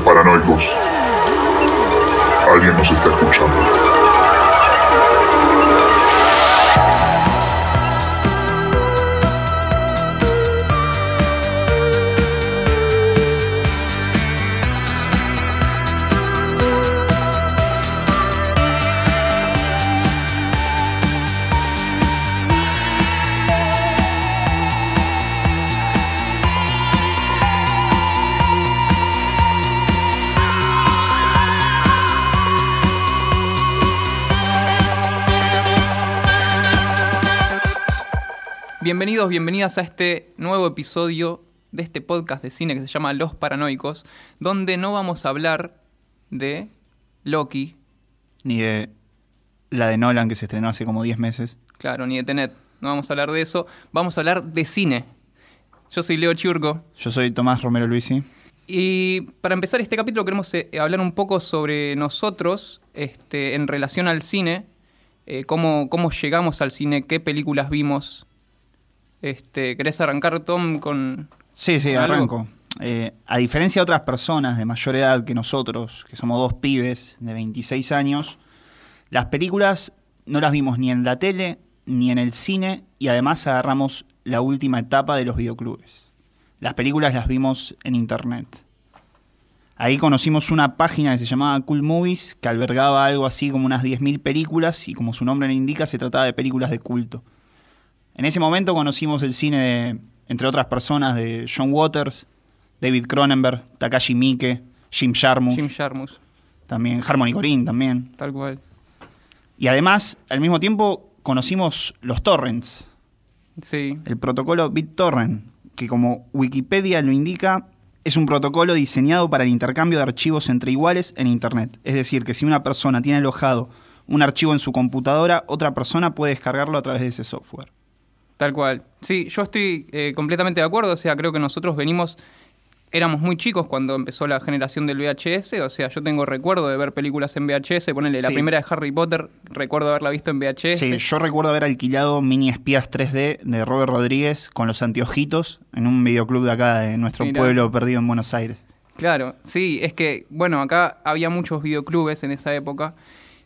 Paranoicos. Alguien nos está escuchando. Bienvenidos, bienvenidas a este nuevo episodio de este podcast de cine que se llama Los Paranoicos, donde no vamos a hablar de Loki, Ni de la de Nolan que se estrenó hace como 10 meses. claro, ni de Tenet, no vamos a hablar de eso, vamos a hablar de cine. Yo soy Leo Churgo Yo soy Tomás Romero Luisi. y para empezar este capítulo queremos eh, hablar un poco sobre nosotros este, en relación al cine, eh, cómo, cómo llegamos al cine, qué películas vimos. Este, ¿Querés arrancar, Tom, con, Sí, sí, arranco. Eh, a diferencia de otras personas de mayor edad que nosotros, que somos dos pibes de 26 años, las películas no las vimos ni en la tele ni en el cine y además agarramos la última etapa de los videoclubes. Las películas las vimos en internet. Ahí conocimos una página que se llamaba Cool Movies, que albergaba algo así como unas 10.000 películas y como su nombre lo indica, se trataba de películas de culto. En ese momento conocimos el cine de, entre otras personas, de John Waters, David Cronenberg, Takashi Miike, Jim Jarmusch, Jim Jarmus? también Harmony Corinne también. Tal cual. Y además, al mismo tiempo, conocimos los torrents, Sí, el protocolo BitTorrent, que como Wikipedia lo indica, es un protocolo diseñado para el intercambio de archivos entre iguales en Internet. Es decir, que si una persona tiene alojado un archivo en su computadora, otra persona puede descargarlo a través de ese software. Tal cual. Sí, yo estoy eh, completamente de acuerdo. O sea, creo que nosotros venimos, éramos muy chicos cuando empezó la generación del VHS. O sea, yo tengo recuerdo de ver películas en VHS. Ponele la primera de Harry Potter, recuerdo haberla visto en VHS. Sí, yo recuerdo haber alquilado Mini Espías 3D de Robert Rodríguez con los anteojitos en un videoclub de acá de nuestro Mirá. pueblo perdido en Buenos Aires. Claro, sí, es que, bueno, acá había muchos videoclubes en esa época.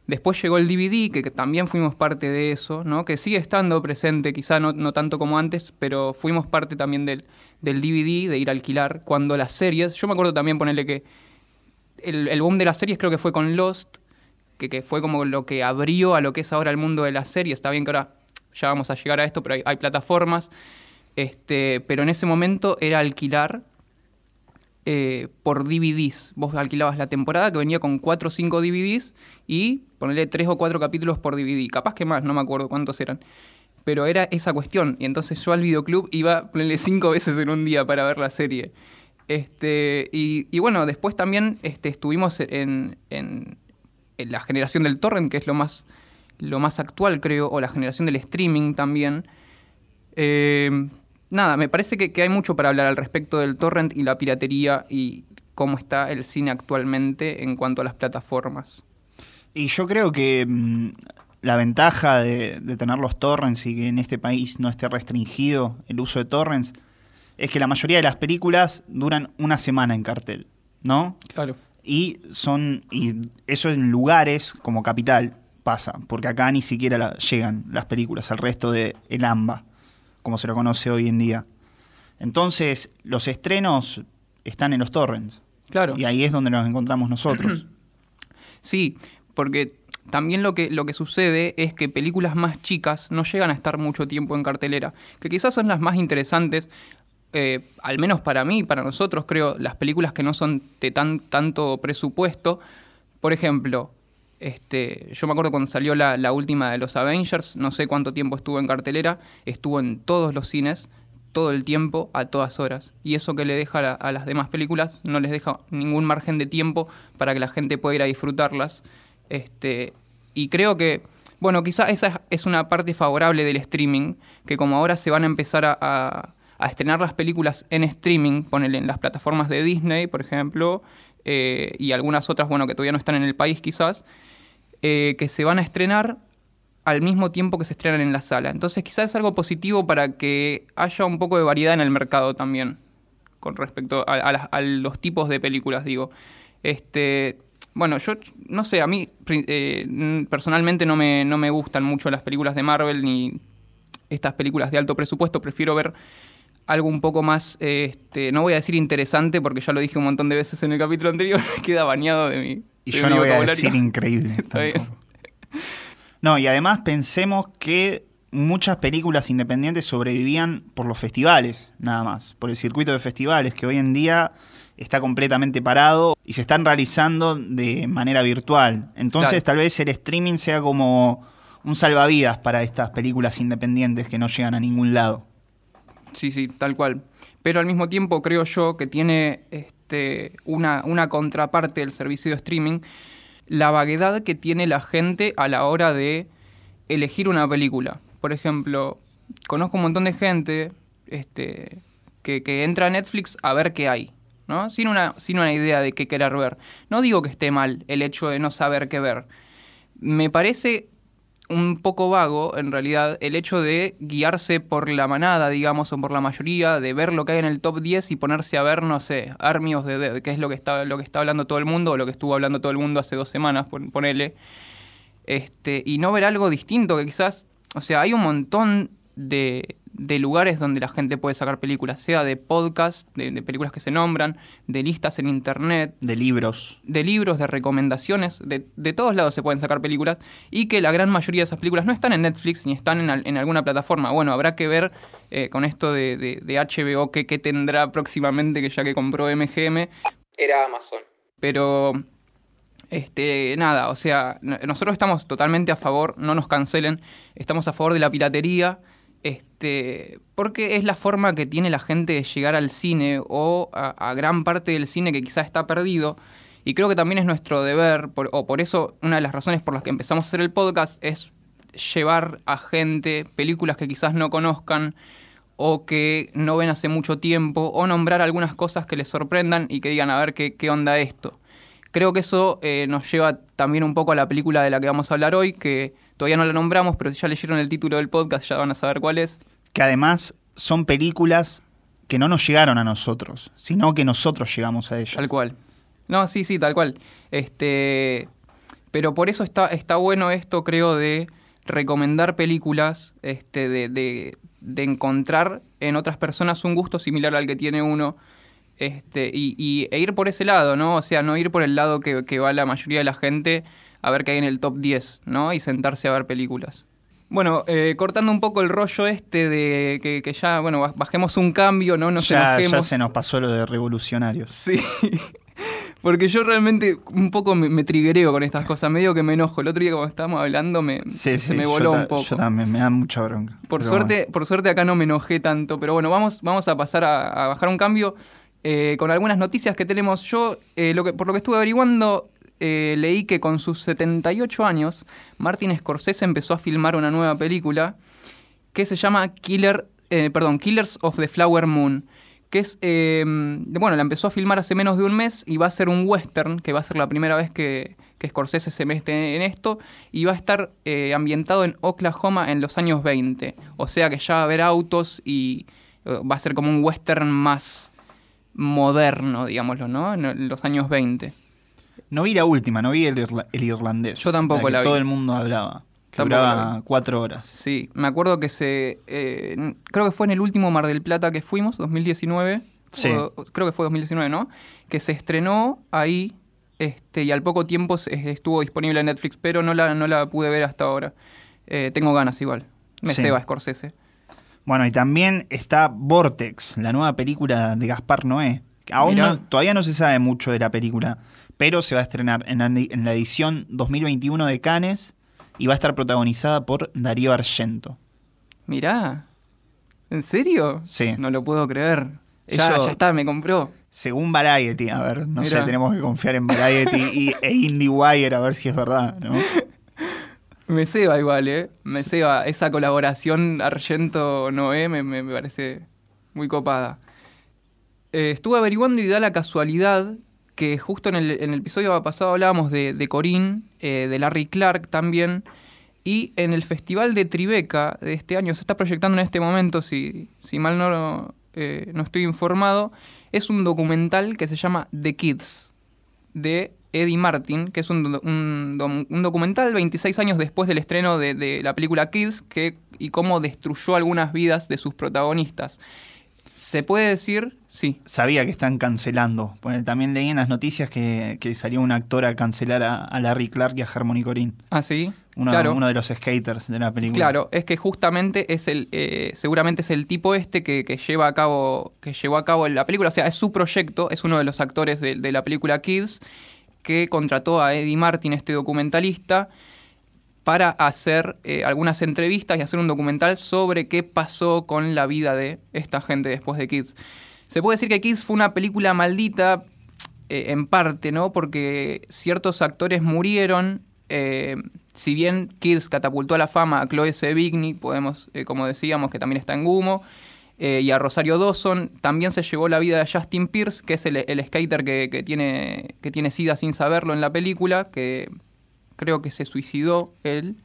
Después llegó el DVD, que, también fuimos parte de eso, ¿no? Que sigue estando presente, quizá no, no tanto como antes, pero fuimos parte también del, del DVD, de ir a alquilar. Cuando las series, yo me acuerdo también ponerle que el, el boom de las series creo que fue con Lost, que, que fue como lo que abrió a lo que es ahora el mundo de las series. Está bien que ahora ya vamos a llegar a esto, pero hay, hay plataformas. Este, pero en ese momento era alquilar eh, por DVDs. Vos alquilabas la temporada que venía con 4 o 5 DVDs y ponerle 3 o 4 capítulos por DVD. Capaz que más, no me acuerdo cuántos eran. Pero era esa cuestión. Y entonces yo al videoclub iba, ponerle 5 veces en un día para ver la serie. Este, y, bueno, después también este, estuvimos en la generación del torrent, que es lo más, lo más actual, creo, o la generación del streaming también. Eh, nada, me parece que, que hay mucho para hablar al respecto del torrent y la piratería y cómo está el cine actualmente en cuanto a las plataformas. Y yo creo que mm, la ventaja de, de tener los torrents y que en este país no esté restringido el uso de torrents es que la mayoría de las películas duran una semana en cartel, ¿no? Claro. Y son y eso en lugares como Capital pasa, porque acá ni siquiera la- llegan las películas al resto de el AMBA, como se lo conoce hoy en día. Entonces, los estrenos están en los torrents Claro. y ahí es donde nos encontramos nosotros. Sí, porque también lo que, lo que sucede es que películas más chicas no llegan a estar mucho tiempo en cartelera, que quizás son las más interesantes, eh, al menos para mí, para nosotros, creo, las películas que no son de tan, tanto presupuesto. Por ejemplo, este, yo me acuerdo cuando salió la, última de los Avengers, no sé cuánto tiempo estuvo en cartelera, estuvo en todos los cines, todo el tiempo, a todas horas. Y eso que le deja a, la- a las demás películas, no les deja ningún margen de tiempo para que la gente pueda ir a disfrutarlas. Este, y creo que, bueno, quizá esa es- es una parte favorable del streaming, que como ahora se van a empezar a, a- a estrenar las películas en streaming, ponele en las plataformas de Disney, por ejemplo, eh, y algunas otras, bueno, que todavía no están en el país quizás, eh, que se van a estrenar al mismo tiempo que se estrenan en la sala. Entonces quizás es algo positivo para que haya un poco de variedad en el mercado también, con respecto a, a los tipos de películas, digo. Este, bueno, yo no sé, a mí eh, personalmente no me, no me gustan mucho las películas de Marvel ni estas películas de alto presupuesto, prefiero ver algo un poco más, este, no voy a decir interesante porque ya lo dije un montón de veces en el capítulo anterior, queda bañado de mi... Y yo no voy a decir increíble. no, y además pensemos que muchas películas independientes sobrevivían por los festivales, nada más, por el circuito de festivales, que hoy en día está completamente parado y se están realizando de manera virtual. Entonces tal vez el streaming sea como un salvavidas para estas películas independientes que no llegan a ningún lado. Sí, sí, tal cual. Pero al mismo tiempo creo yo que tiene este, una, una contraparte del servicio de streaming, la vaguedad que tiene la gente a la hora de elegir una película. Por ejemplo, conozco un montón de gente este, que, que, entra a Netflix a ver qué hay, ¿no? Sin una, sin una idea de qué querer ver. No digo que esté mal el hecho de no saber qué ver. Me parece un poco vago, en realidad, el hecho de guiarse por la manada, digamos, o por la mayoría, de ver lo que hay en el top 10 y ponerse a ver, no sé, Army the Dead, que es lo que está, lo que está hablando todo el mundo, o lo que estuvo hablando todo el mundo hace dos semanas, ponele, este, y no ver algo distinto que quizás, o sea, hay un montón de, de lugares donde la gente puede sacar películas, sea de podcast, de, películas que se nombran, de listas en internet. De libros. De libros, de recomendaciones, de, de todos lados se pueden sacar películas y que la gran mayoría de esas películas no están en Netflix ni están en, en alguna plataforma. Bueno, habrá que ver eh, con esto de, de HBO qué, qué tendrá próximamente, que ya que compró MGM. Era Amazon. Pero este, nada, o sea, nosotros estamos totalmente a favor, no nos cancelen, estamos a favor de la piratería, este, porque es la forma que tiene la gente de llegar al cine o a, gran parte del cine que quizás está perdido. Y creo que también es nuestro deber, o por eso una de las razones por las que empezamos a hacer el podcast es llevar a gente películas que quizás no conozcan o que no ven hace mucho tiempo, o nombrar algunas cosas que les sorprendan y que digan a ver qué, onda esto. Creo que eso eh, nos lleva también un poco a la película de la que vamos a hablar hoy, que Todavía no la nombramos, pero si ya leyeron el título del podcast ya van a saber cuál es. Que además son películas que no nos llegaron a nosotros, sino que nosotros llegamos a ellas. Tal cual. No, sí, sí, tal cual. Este, pero por eso está, está bueno esto, creo, de recomendar películas, este, de, de, de encontrar en otras personas un gusto similar al que tiene uno. Este, y, y, e ir por ese lado, ¿no? O sea, no ir por el lado que, que va la mayoría de la gente a ver qué hay en el top 10, ¿no? Y sentarse a ver películas. Bueno, eh, cortando un poco el rollo este de que, ya, bueno, bajemos un cambio, ¿no? Nos ya, ya se nos pasó lo de revolucionarios. Sí. Porque yo realmente un poco me, me triguereo con estas cosas, medio que me enojo. El otro día cuando estábamos hablando me, se me voló un poco. Yo también, me da mucha bronca. Por suerte, por suerte acá no me enojé tanto, pero bueno, vamos, vamos a pasar a, bajar un cambio eh, con algunas noticias que tenemos. Yo, eh, lo que, por lo que estuve averiguando, eh, leí que con sus 78 años, Martin Scorsese empezó a filmar una nueva película que se llama Killer, eh, perdón, Killers of the Flower Moon. Que es, eh, bueno, la empezó a filmar hace menos de un mes y va a ser un western, que va a ser la primera vez que, que Scorsese se mete en esto, y va a estar ambientado en Oklahoma en los años 20. O sea que ya va a haber autos y va a ser como un western más moderno, digámoslo, ¿no? En los años 20. No vi la última, no vi el, irlandés. Yo tampoco la, vi. Todo el mundo hablaba. Que duraba cuatro horas. Sí, me acuerdo que se. Eh, creo que fue en el último Mar del Plata que fuimos, 2019. Sí. creo que fue 2019, ¿no? Que se estrenó ahí este, y al poco tiempo estuvo disponible en Netflix, pero no la, no la pude ver hasta ahora. Eh, tengo ganas igual. Me sí. ceba Scorsese. Bueno, y también está Vortex, la nueva película de Gaspar Noé. Aún no, todavía no se sabe mucho de la película pero se va a estrenar en la, edición 2021 de Cannes y va a estar protagonizada por Darío Argento. Mirá, ¿en serio? Sí. No lo puedo creer. Ya, ya está, me compró. Según Variety, a ver, no sé, tenemos que confiar en Variety y, e IndieWire a ver si es verdad, ¿no? Me ceba igual, ¿eh? Me ceba. Esa colaboración Argento-Noé me, me, parece muy copada. Eh, estuve averiguando y da la casualidad que justo en el, en el episodio pasado hablábamos de, de Corín, eh, de Larry Clark también, y en el Festival de Tribeca de este año, se está proyectando en este momento, si, si mal no, eh, no estoy informado, es un documental que se llama The Kids. de Eddie Martin, que es un, un, un documental 26 años después del estreno de, de, la película Kids que, y cómo destruyó algunas vidas de sus protagonistas. Se puede decir, sí. Sabía que están cancelando. Bueno, también leí en las noticias que, que salió un actor a cancelar a, a, Larry Clark y a Harmony Corinne. Ah, sí. Uno, claro. uno de los skaters de la película. Claro, es que justamente es el, eh, seguramente es el tipo este que, que, lleva a cabo, que llevó a cabo la película. O sea, es su proyecto, es uno de los actores de, de la película Kids que contrató a Eddie Martin, este documentalista, para hacer eh, algunas entrevistas y hacer un documental sobre qué pasó con la vida de esta gente después de Kids. Se puede decir que Kids fue una película maldita eh, en parte, ¿no? Porque ciertos actores murieron. Eh, si bien Kids catapultó a la fama a Chloe Sevigny, podemos, como decíamos, que también está en Gumo, y a Rosario Dawson, también se llevó la vida de Justin Pierce, que es el, skater que, que, tiene, que tiene SIDA sin saberlo en la película, que creo que se suicidó él,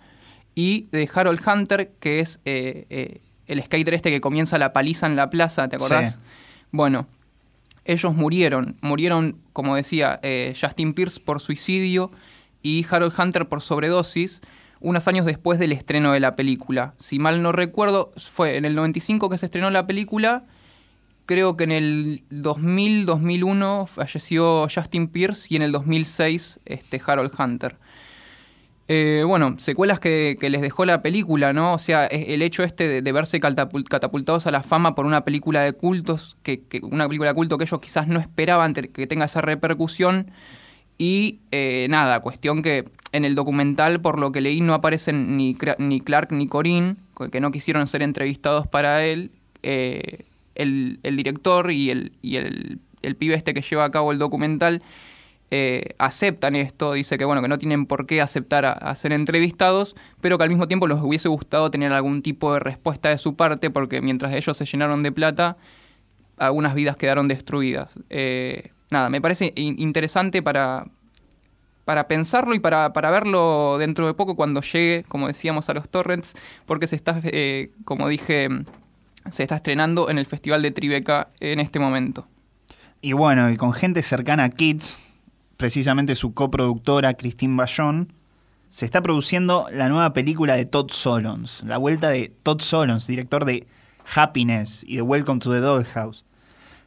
y de Harold Hunter, que es eh, eh, el skater este que comienza la paliza en la plaza, ¿te acordás? Sí. Bueno, ellos murieron, murieron, como decía, eh, Justin Pierce por suicidio y Harold Hunter por sobredosis, unos años después del estreno de la película. Si mal no recuerdo, fue en el 95 que se estrenó la película. Creo que en el 2000, 2001 falleció Justin Pierce y en el 2006 este, Harold Hunter. Eh, bueno, secuelas que, les dejó la película, ¿no? O sea, el hecho este de, verse catapultados a la fama por una película de cultos, que, que, una película de culto que ellos quizás no esperaban que tenga esa repercusión. Y eh, nada, cuestión que en el documental, por lo que leí, no aparecen ni, ni Clark ni Corinne, que no quisieron ser entrevistados para él. Eh, el, el, director y, el, y el, el pibe este que lleva a cabo el documental eh, aceptan esto, dice que bueno, que no tienen por qué aceptar a, ser entrevistados, pero que al mismo tiempo les hubiese gustado tener algún tipo de respuesta de su parte, porque mientras ellos se llenaron de plata, algunas vidas quedaron destruidas. Eh, nada, me parece in interesante para, para pensarlo y para, para, verlo dentro de poco cuando llegue, como decíamos, a los torrents, porque se está, eh, como dije, se está estrenando en el Festival de Tribeca en este momento. Y bueno, y con gente cercana a Kids, precisamente su coproductora Christine Bayón, se está produciendo la nueva película de Todd Solondz, la vuelta de Todd Solondz, director de Happiness y de Welcome to the Dollhouse.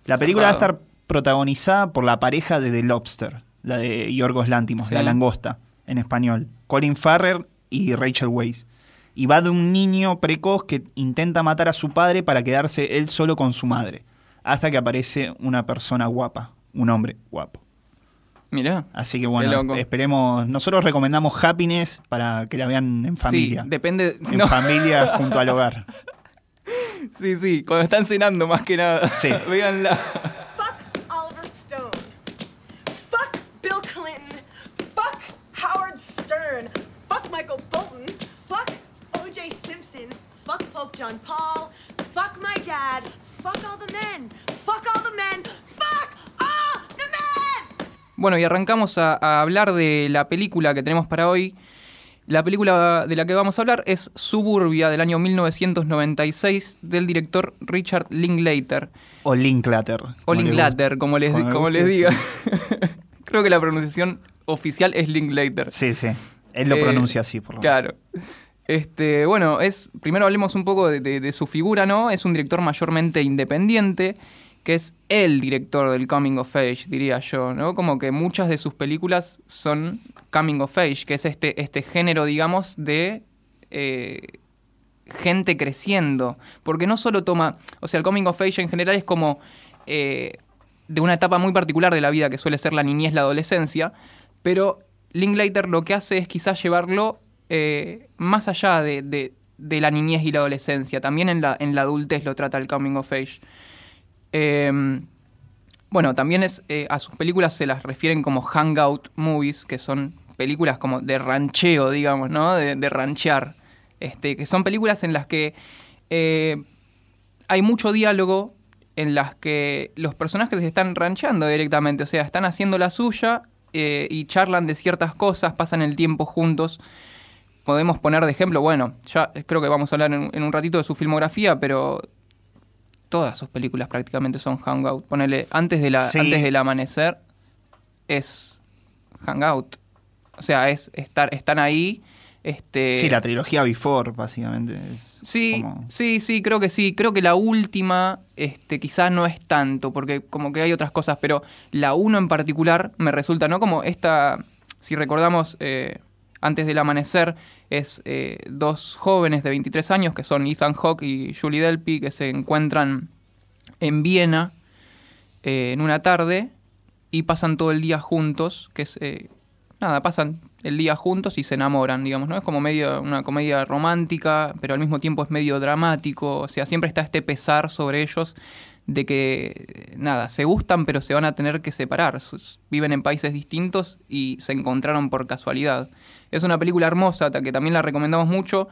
La película va a estar protagonizada por la pareja de The Lobster, la de Yorgos Lántimos, sí. la langosta, en español, Colin Farrer y Rachel Weisz. Y va de un niño precoz que intenta matar a su padre para quedarse él solo con su madre, hasta que aparece una persona guapa, un hombre guapo. Mirá. Así que bueno, esperemos. Nosotros recomendamos Happiness para que la vean en familia. Sí, depende. En no. familia junto al hogar. Sí, sí, cuando están cenando más que nada. Sí. Véanla. Fuck Oliver Stone. Fuck Bill Clinton. Fuck Howard Stern. Fuck Michael Bolton. Fuck O.J. Simpson. Fuck Pope John Paul. Fuck my dad. Fuck all the men. Fuck all the men. Fuck all the men. Bueno, y arrancamos a, a, hablar de la película que tenemos para hoy. La película de la que vamos a hablar es Suburbia del año 1996 del director Richard Linklater. O Linklater. O Linklater, como les, como, como les diga. Creo que la pronunciación oficial es Linklater. Sí, sí. Él lo eh, pronuncia así, por lo menos. Claro. Este, bueno, es, primero hablemos un poco de, de, de su figura, ¿no? Es un director mayormente independiente que es el director del coming of age, diría yo, ¿no? Como que muchas de sus películas son coming of age, que es este, este género, digamos, de eh, gente creciendo. Porque no solo toma, o sea, el coming of age en general es como eh, de una etapa muy particular de la vida que suele ser la niñez, la adolescencia, pero Linklater lo que hace es quizás llevarlo eh, más allá de, de, de, la niñez y la adolescencia, también en la, en la adultez lo trata el coming of age. Eh, bueno, también es, eh, a sus películas se las refieren como hangout movies, que son películas como de rancheo, digamos, ¿no? De, de ranchear. Este, que son películas en las que eh, hay mucho diálogo, en las que los personajes se están rancheando directamente, o sea, están haciendo la suya eh, y charlan de ciertas cosas, pasan el tiempo juntos. Podemos poner de ejemplo, bueno, ya creo que vamos a hablar en un ratito de su filmografía, pero todas sus películas prácticamente son Hangout. Ponele, antes, de la, Sí. antes del amanecer es hangout. O sea, es estar, están ahí. Este, Sí, la trilogía Before, básicamente. es Sí, como- sí, sí, creo que sí. Creo que la última, este, quizás no es tanto, porque como que hay otras cosas, pero la uno en particular me resulta, ¿no? Como esta, si recordamos, eh, antes del amanecer, es eh, dos jóvenes de 23 años, que son Ethan Hawke y Julie Delpy, que se encuentran en Viena eh, en una tarde y pasan todo el día juntos, que es, eh, nada, pasan el día juntos y se enamoran, digamos, ¿no? Es como medio una comedia romántica, pero al mismo tiempo es medio dramático, o sea, siempre está este pesar sobre ellos de que, nada, se gustan pero se van a tener que separar, viven en países distintos y se encontraron por casualidad. Es una película hermosa, que también la recomendamos mucho.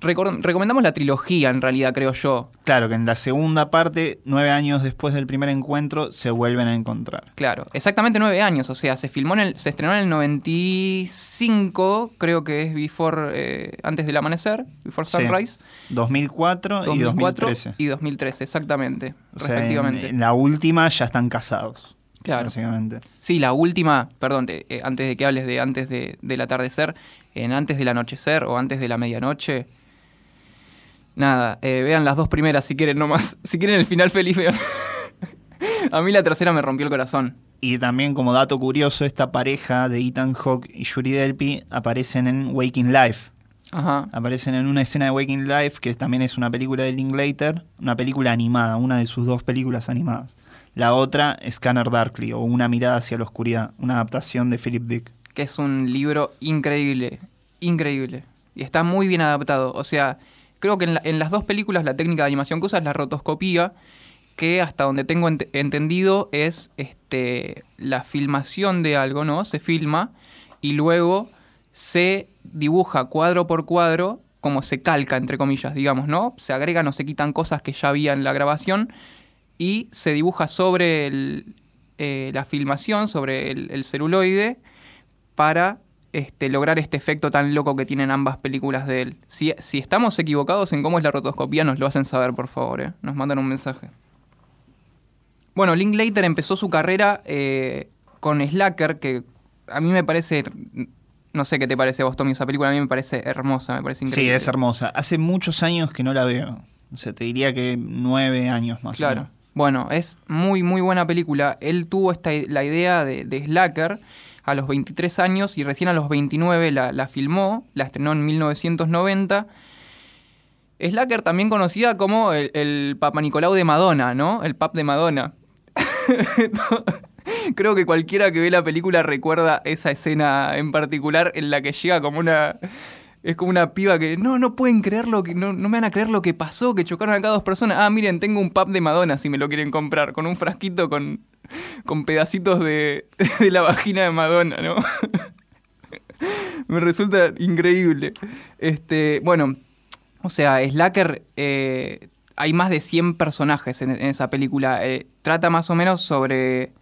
Recomendamos la trilogía, en realidad, creo yo. Claro, que en la segunda parte, nueve años después del primer encuentro, se vuelven a encontrar. Claro, exactamente nueve años, o sea, se filmó en el, se estrenó en el 95, creo que es Before, eh, antes del amanecer, Before Sí. Sunrise, 2004, y 2004 2013. y 2013, exactamente, O sea, en- respectivamente. en la última ya están casados. Claro. Sí, la última, perdón, te- eh, antes de que hables de antes de, del atardecer, en antes del anochecer o antes de la medianoche. Nada, eh, vean las dos primeras si quieren nomás. Si quieren el final feliz, vean. A mí la tercera me rompió el corazón. Y también como dato curioso, esta pareja de Ethan Hawke y Yuri Delpy aparecen en Waking Life. Ajá. Aparecen en una escena de Waking Life, que también es una película de Linklater, una película animada, una de sus dos películas animadas. La otra, Scanner Darkly, o Una mirada hacia la oscuridad, una adaptación de Philip Dick. que es un libro increíble, increíble. Y está muy bien adaptado. O sea, creo que en, la- en las dos películas la técnica de animación que usa es la rotoscopía, que hasta donde tengo ent- entendido es este, la filmación de algo, ¿no? Se filma y luego se dibuja cuadro por cuadro como se calca, entre comillas, digamos, ¿no? Se agregan o se quitan cosas que ya había en la grabación y se dibuja sobre eh, la filmación, sobre el celuloide, para este, lograr este efecto tan loco que tienen ambas películas de él. Si, si estamos equivocados en cómo es la rotoscopía, nos lo hacen saber, por favor. ¿eh? Nos mandan un mensaje. Bueno, Linklater empezó su carrera eh, con Slacker, que a mí me parece... No sé qué te parece a vos, Tommy, esa película a mí me parece hermosa, me parece Sí, increíble. es hermosa. Hace muchos años que no la veo. O sea, te diría que nueve años más o Claro. menos. Bueno, es muy, muy buena película. Él tuvo esta, la idea de, de Slacker a los 23 años y recién a los 29 la, filmó, la estrenó en 1990. Slacker también conocida como el, el Papa Nicolau de Madonna, ¿no? El Pap de Madonna. Creo que cualquiera que ve la película recuerda esa escena en particular en la que llega como una... Es como una piba que no, no pueden creer lo que, no, no me van a creer lo que pasó, que chocaron acá dos personas. Ah, miren, tengo un pub de Madonna si me lo quieren comprar, con un frasquito con, con pedacitos de, de la vagina de Madonna, ¿no? me resulta increíble. Este, bueno, o sea, Slacker, eh, hay más de 100 personajes en, en esa película. Eh, trata más o menos sobre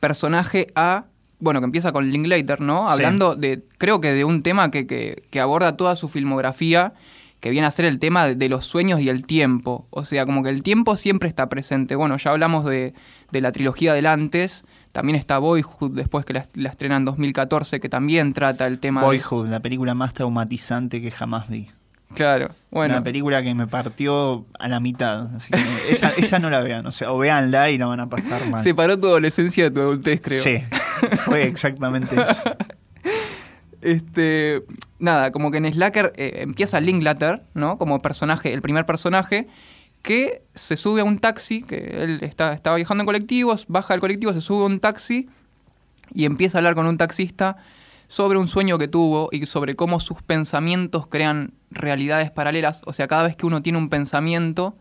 personaje A, bueno, que empieza con Linklater, ¿no? Sí. Hablando de, creo que de un tema que, que- que aborda toda su filmografía, que viene a ser el tema de, de los sueños y el tiempo. O sea, como que el tiempo siempre está presente. Bueno, ya hablamos de, de la trilogía del antes, también está Boyhood después que la, la estrena en 2014, que también trata el tema de... Boyhood, la película más traumatizante que jamás vi. Claro, bueno. Una película que me partió a la mitad. Así que esa, esa no la vean. O sea, o véanla y la van a pasar mal. Separó tu adolescencia de tu adultez, creo. Sí, fue exactamente eso. Este, nada, como que en Slacker eh, empieza Linklater, ¿no? Como personaje, el primer personaje, que se sube a un taxi, que él está, estaba viajando en colectivos, baja del colectivo, se sube a un taxi y empieza a hablar con un taxista sobre un sueño que tuvo y sobre cómo sus pensamientos crean realidades paralelas. O sea, cada vez que uno tiene un pensamiento,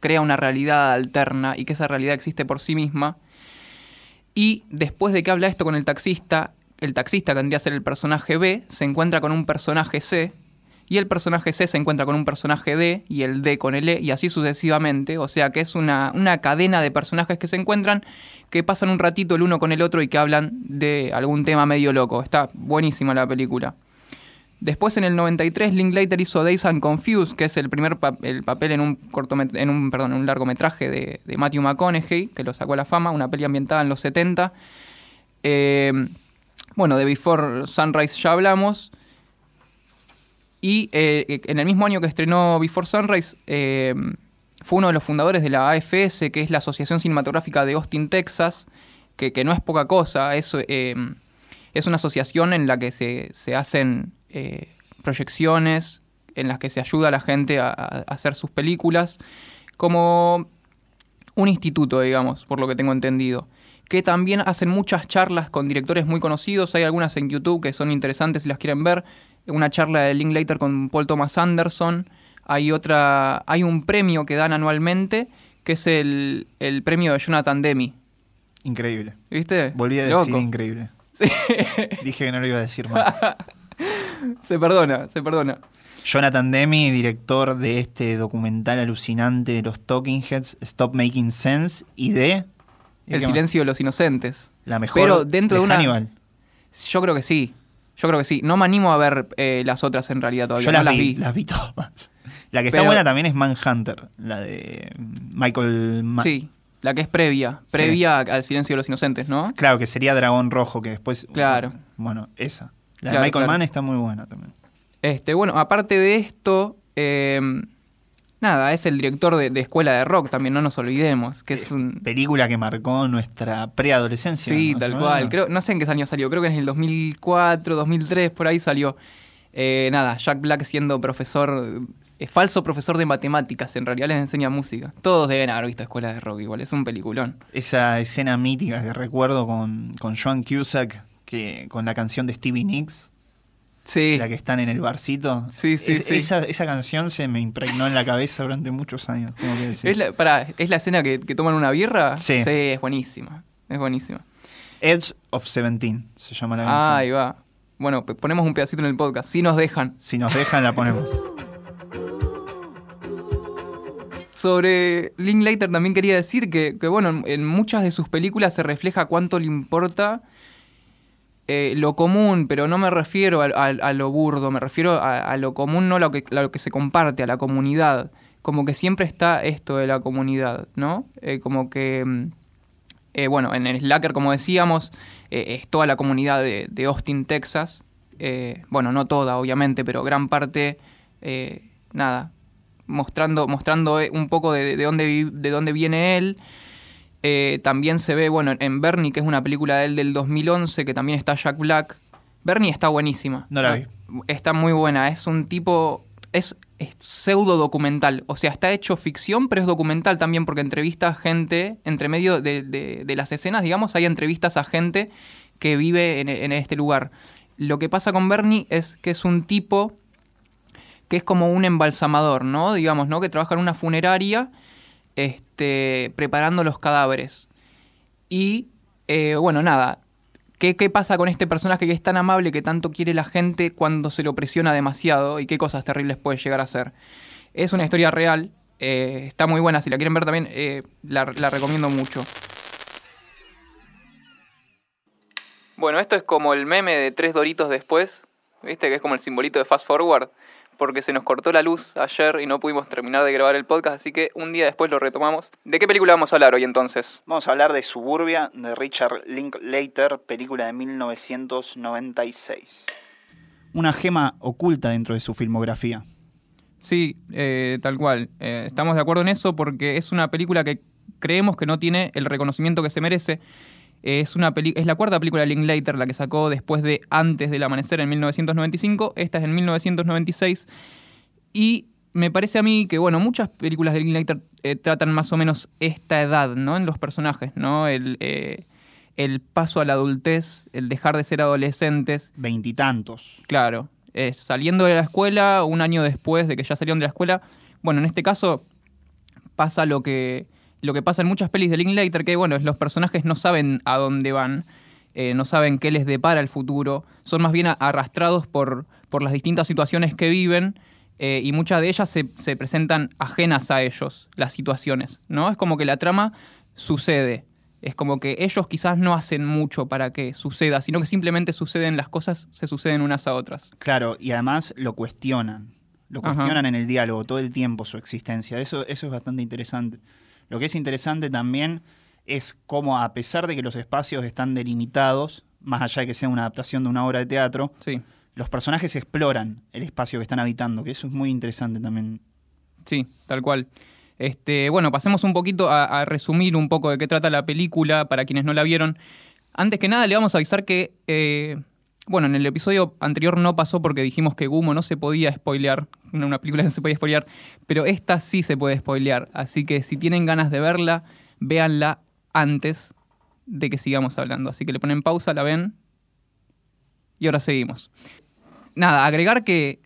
crea una realidad alterna y que esa realidad existe por sí misma. Y después de que habla esto con el taxista, el taxista que vendría a ser el personaje B, se encuentra con un personaje C, y el personaje C se encuentra con un personaje D, y el D con el E, y así sucesivamente. O sea que es una, una cadena de personajes que se encuentran, que pasan un ratito el uno con el otro y que hablan de algún tema medio loco. Está buenísima la película. Después en el 93 Linklater hizo Days and Confused, que es el primer el papel en un en un perdón, un largometraje de, de Matthew McConaughey, que lo sacó a la fama, una peli ambientada en los 70. Eh, bueno, de Before Sunrise ya hablamos. Y eh, en el mismo año que estrenó Before Sunrise, eh, fue uno de los fundadores de la AFS, que es la Asociación Cinematográfica de Austin, Texas, que, que no es poca cosa, es, eh, es una asociación en la que se, se hacen eh, proyecciones, en las que se ayuda a la gente a hacer sus películas, como un instituto, digamos, por lo que tengo entendido que también hacen muchas charlas con directores muy conocidos. Hay algunas en YouTube que son interesantes si las quieren ver. Una charla de Linklater con Paul Thomas Anderson. Hay otra, hay un premio que dan anualmente que es el, el premio de Jonathan Demi. Increíble. ¿Viste? Volví a decir increíble. Sí. Dije que no lo iba a decir más. se perdona, se perdona. Jonathan Demme, director de este documental alucinante de los Talking Heads, Stop Making Sense, y de... ¿y El más? silencio de los inocentes. La mejor Pero dentro de una- Hannibal. Yo creo que sí. Yo creo que sí. No me animo a ver eh, las otras en realidad todavía. Yo no las, vi, las vi todas. La que está buena también es Manhunter, la de Michael... Ma- Sí, la que es previa. Sí. Previa al silencio de los inocentes, ¿no? Claro, que sería Dragón Rojo, que después... Claro. Bueno, esa. La Claro, de Michael claro. Mann está muy buena también. Este, bueno, aparte de esto, eh, nada, es el director de, de Escuela de Rock también, no nos olvidemos, que es un... Película que marcó nuestra preadolescencia. Sí, tal cual. Creo, no sé en qué año salió, creo que en el 2004, 2003, por ahí salió. Eh, nada, Jack Black siendo profesor, eh, falso profesor de matemáticas, en realidad les enseña música. Todos deben haber visto Escuela de Rock igual, es un peliculón. Esa escena mítica que recuerdo con, con Joan Cusack, que, con la canción de Stevie Nicks, Sí, la que están en el barcito. Sí, sí, Es- sí. Esa, esa canción se me impregnó en la cabeza durante muchos años, tengo que decir. ¿Es, la, pará, ¿es la escena que, que toman una birra? Sí. es buenísima, es buenísima. Edge of Seventeen se llama la canción. Ah, ahí va. Bueno, ponemos un pedacito en el podcast, si nos dejan. Si nos dejan, la ponemos. Sobre Linklater también quería decir que, que, bueno, en, en muchas de sus películas se refleja cuánto le importa eh, lo común, pero no me refiero a, a- lo burdo, me refiero a, lo común, no a lo que, lo que se comparte, a la comunidad. Como que siempre está esto de la comunidad, ¿no? Eh, como que, mm, eh, bueno, en el Slacker, como decíamos, eh, es toda la comunidad de, de Austin, Texas. Bueno, no toda, obviamente, pero gran parte, nada, mostrando, mostrando un poco de, de dónde, de dónde viene él. Eh, también se ve, bueno, en Bernie, que es una película de él del 2011, que también está Jack Black. Bernie está buenísima. No la vi. Está muy buena. Es un tipo. Es, es pseudo documental. O sea, está hecho ficción, pero es documental también, porque entrevista a gente. Entre medio de, de- de las escenas, digamos, hay entrevistas a gente que vive en, en este lugar. Lo que pasa con Bernie es que es un tipo que es como un embalsamador, ¿no? Digamos, ¿no? Que trabaja en una funeraria este, preparando los cadáveres. Y, eh, bueno, nada. ¿Qué, ¿Qué pasa con este personaje que es tan amable, que tanto quiere la gente cuando se lo presiona demasiado y qué cosas terribles puede llegar a hacer? Es una historia real, eh, está muy buena, si la quieren ver también eh, la, la recomiendo mucho. Bueno, esto es como el meme de tres doritos después, ¿viste? Que es como el simbolito de fast forward, porque se nos cortó la luz ayer y no pudimos terminar de grabar el podcast, así que un día después lo retomamos. ¿De qué película vamos a hablar hoy entonces? Vamos a hablar de Suburbia, de Richard Linklater, película de 1996. Una gema oculta dentro de su filmografía. Sí, eh, tal cual. Eh, estamos de acuerdo en eso porque es una película que creemos que no tiene el reconocimiento que se merece. Es, una peli- es la cuarta película de Linklater, la que sacó después de Antes del Amanecer en 1995. Esta es en 1996. Y me parece a mí que, bueno, muchas películas de Linklater eh, tratan más o menos esta edad, ¿no? En los personajes, ¿no? El, eh, el paso a la adultez, el dejar de ser adolescentes. Veintitantos. Claro, eh, saliendo de la escuela, un año después de que ya salieron de la escuela. Bueno, en este caso pasa lo que, lo que pasa en muchas pelis de Linklater, que bueno, los personajes no saben a dónde van, eh, no saben qué les depara el futuro, son más bien arrastrados por, por las distintas situaciones que viven eh, y muchas de ellas se, se presentan ajenas a ellos, las situaciones, ¿no? Es como que la trama sucede. Es como que ellos quizás no hacen mucho para que suceda, sino que simplemente suceden las cosas, se suceden unas a otras. Claro, y además lo cuestionan. Lo Ajá. cuestionan en el diálogo todo el tiempo su existencia. Eso, eso es bastante interesante. Lo que es interesante también es cómo, a pesar de que los espacios están delimitados, más allá de que sea una adaptación de una obra de teatro, Sí, los personajes exploran el espacio que están habitando, que eso es muy interesante también. sí, tal cual. Este, bueno, pasemos un poquito a, a resumir un poco de qué trata la película para quienes no la vieron. Antes que nada, le vamos a avisar que, eh, bueno, en el episodio anterior no pasó porque dijimos que Gumo no se podía spoilear, una película no se podía spoilear, pero esta sí se puede spoilear. Así que si tienen ganas de verla, véanla antes de que sigamos hablando. Así que le ponen pausa, la ven y ahora seguimos. Nada, agregar que,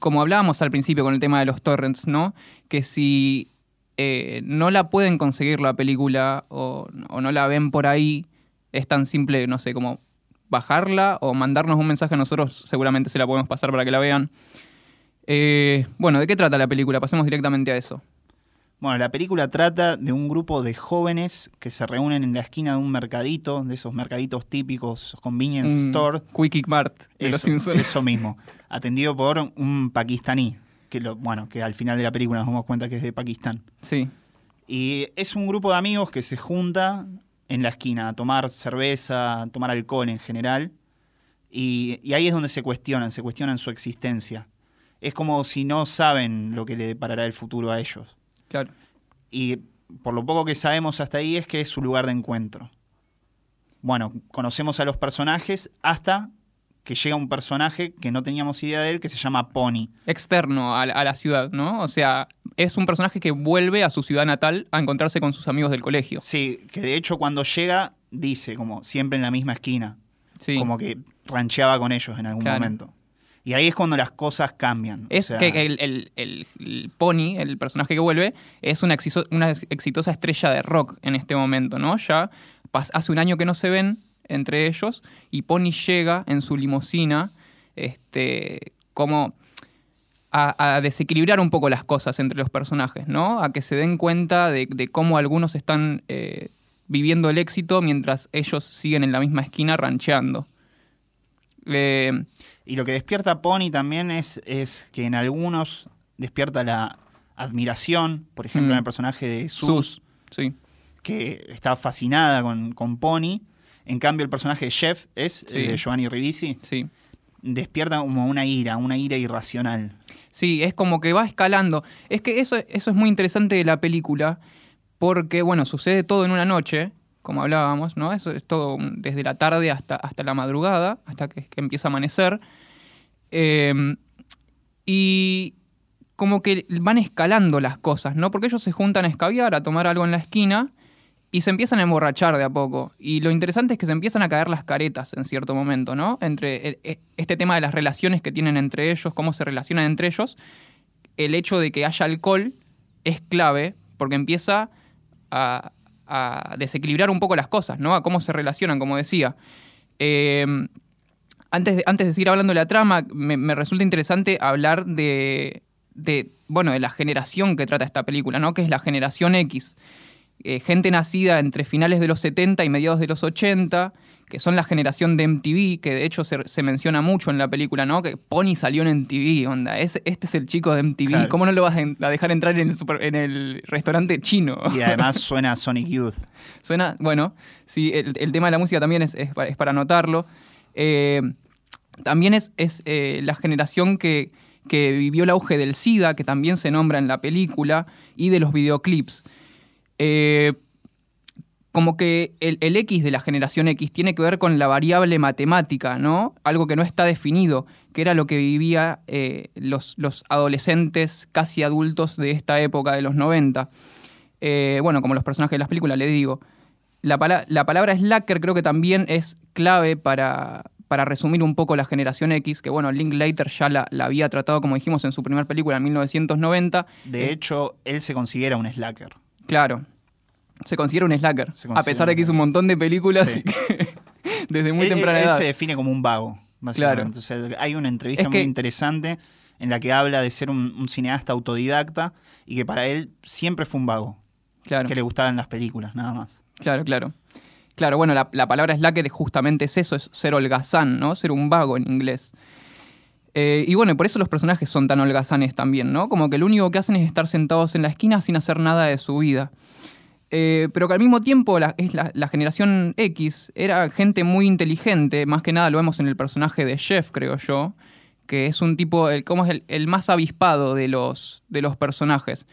como hablábamos al principio con el tema de los torrents, ¿no? Que si eh, no la pueden conseguir la película o, o no la ven por ahí, es tan simple, no sé, como bajarla o mandarnos un mensaje a nosotros, seguramente se la podemos pasar para que la vean. Eh, bueno, ¿de qué trata la película? Pasemos directamente a eso. Bueno, la película trata de un grupo de jóvenes que se reúnen en la esquina de un mercadito, de esos mercaditos típicos, esos convenience Un store. Quickie Mart de los Eso, Simpsons. eso mismo. Atendido por un pakistaní. Que lo, bueno, que al final de la película nos damos cuenta que es de Pakistán. Sí, Y es un grupo de amigos que se junta en la esquina a tomar cerveza, a tomar alcohol en general. Y, y ahí es donde se cuestionan, se cuestionan su existencia. Es como si no saben lo que le deparará el futuro a ellos. claro. Y por lo poco que sabemos hasta ahí es que es su lugar de encuentro. Bueno, conocemos a los personajes hasta que llega un personaje que no teníamos idea de él, que se llama Pony. externo a, la- a la ciudad, ¿no? O sea, es un personaje que vuelve a su ciudad natal a encontrarse con sus amigos del colegio. Sí, que de hecho cuando llega dice como siempre en la misma esquina, Sí. como que rancheaba con ellos en algún Claro. momento. Y ahí es cuando las cosas cambian. O Es sea, que el, el- el- el Pony, el personaje que vuelve, es una, exiso- una exitosa estrella de rock en este momento, ¿no? Ya hace un año que no se ven entre ellos y Pony llega en su limusina este, como a, a desequilibrar un poco las cosas entre los personajes, ¿no? A que se den cuenta de, de cómo algunos están eh, viviendo el éxito mientras ellos siguen en la misma esquina rancheando. Eh, Y lo que despierta Pony también es, es que en algunos despierta la admiración, por ejemplo, Mm. en el personaje de Sus, sus, sí. que está fascinada con, con Pony. En cambio, el personaje de Jeff es Sí. el de Giovanni Ribisi. Sí. Despierta como una ira, una ira irracional. Sí, es como que va escalando. Es que eso, eso es muy interesante de la película, porque, bueno, sucede todo en una noche, como hablábamos, ¿no? Eso es todo desde la tarde hasta, hasta la madrugada, hasta que, que empieza a amanecer. Eh, y como que van escalando las cosas, ¿no? Porque ellos se juntan a escabiar, a tomar algo en la esquina, y se empiezan a emborrachar de a poco. Y lo interesante es que se empiezan a caer las caretas en cierto momento, ¿no? Entre el- e- este tema de las relaciones que tienen entre ellos, cómo se relacionan entre ellos, el hecho de que haya alcohol es clave porque empieza a, desequilibrar un poco las cosas, ¿no? A cómo se relacionan, como decía. Eh, antes, de, antes de seguir hablando de la trama, me, me resulta interesante hablar de, de, bueno, de la generación que trata esta película, ¿no? Que es la generación X. Eh, gente nacida entre finales de los 70 y mediados de los 80, que son la generación de MTV, que de hecho se, se menciona mucho en la película, ¿no? Que Pony salió en MTV, onda. Es, este es el chico de MTV. Claro. ¿Cómo no lo vas a, dejar entrar en el, super- en el restaurante chino? Y además suena Sonic Youth. Suena, bueno, sí, el, el tema de la música también es, es para, es para notarlo. Eh, también es, es, eh, la generación que, que vivió el auge del SIDA, que también se nombra en la película, y de los videoclips. Eh, como que el, el X de la generación X tiene que ver con la variable matemática, ¿no? Algo que no está definido, que era lo que vivía eh, los, los adolescentes casi adultos de esta época de los 90. Eh, bueno, como los personajes de las películas, le digo. La, pala- la palabra slacker creo que también es clave para, para resumir un poco la generación X, que bueno, Linklater ya la, la había tratado, como dijimos, en su primera película en 1990. De Eh, hecho, él se considera un slacker. Claro. Se considera un slacker. A pesar de que hizo un montón de películas Sí. y que desde muy Él- temprana él, edad. se define como un vago, básicamente. O sea, hay una entrevista Es que- muy interesante en la que habla de ser un, un cineasta autodidacta y que para él siempre fue un vago, Claro, que le gustaban las películas, nada más. claro, claro. Claro, bueno, la, la palabra slacker es justamente es eso, es ser holgazán, ¿no? Ser un vago en inglés. Eh, y bueno, por eso los personajes son tan holgazanes también, ¿no? Como que lo único que hacen es estar sentados en la esquina sin hacer nada de su vida. Eh, pero que al mismo tiempo la, es la, generación X era gente muy inteligente, más que nada lo vemos en el personaje de Jeff, creo yo, que es un tipo, el, como es el, más avispado de los, de los personajes.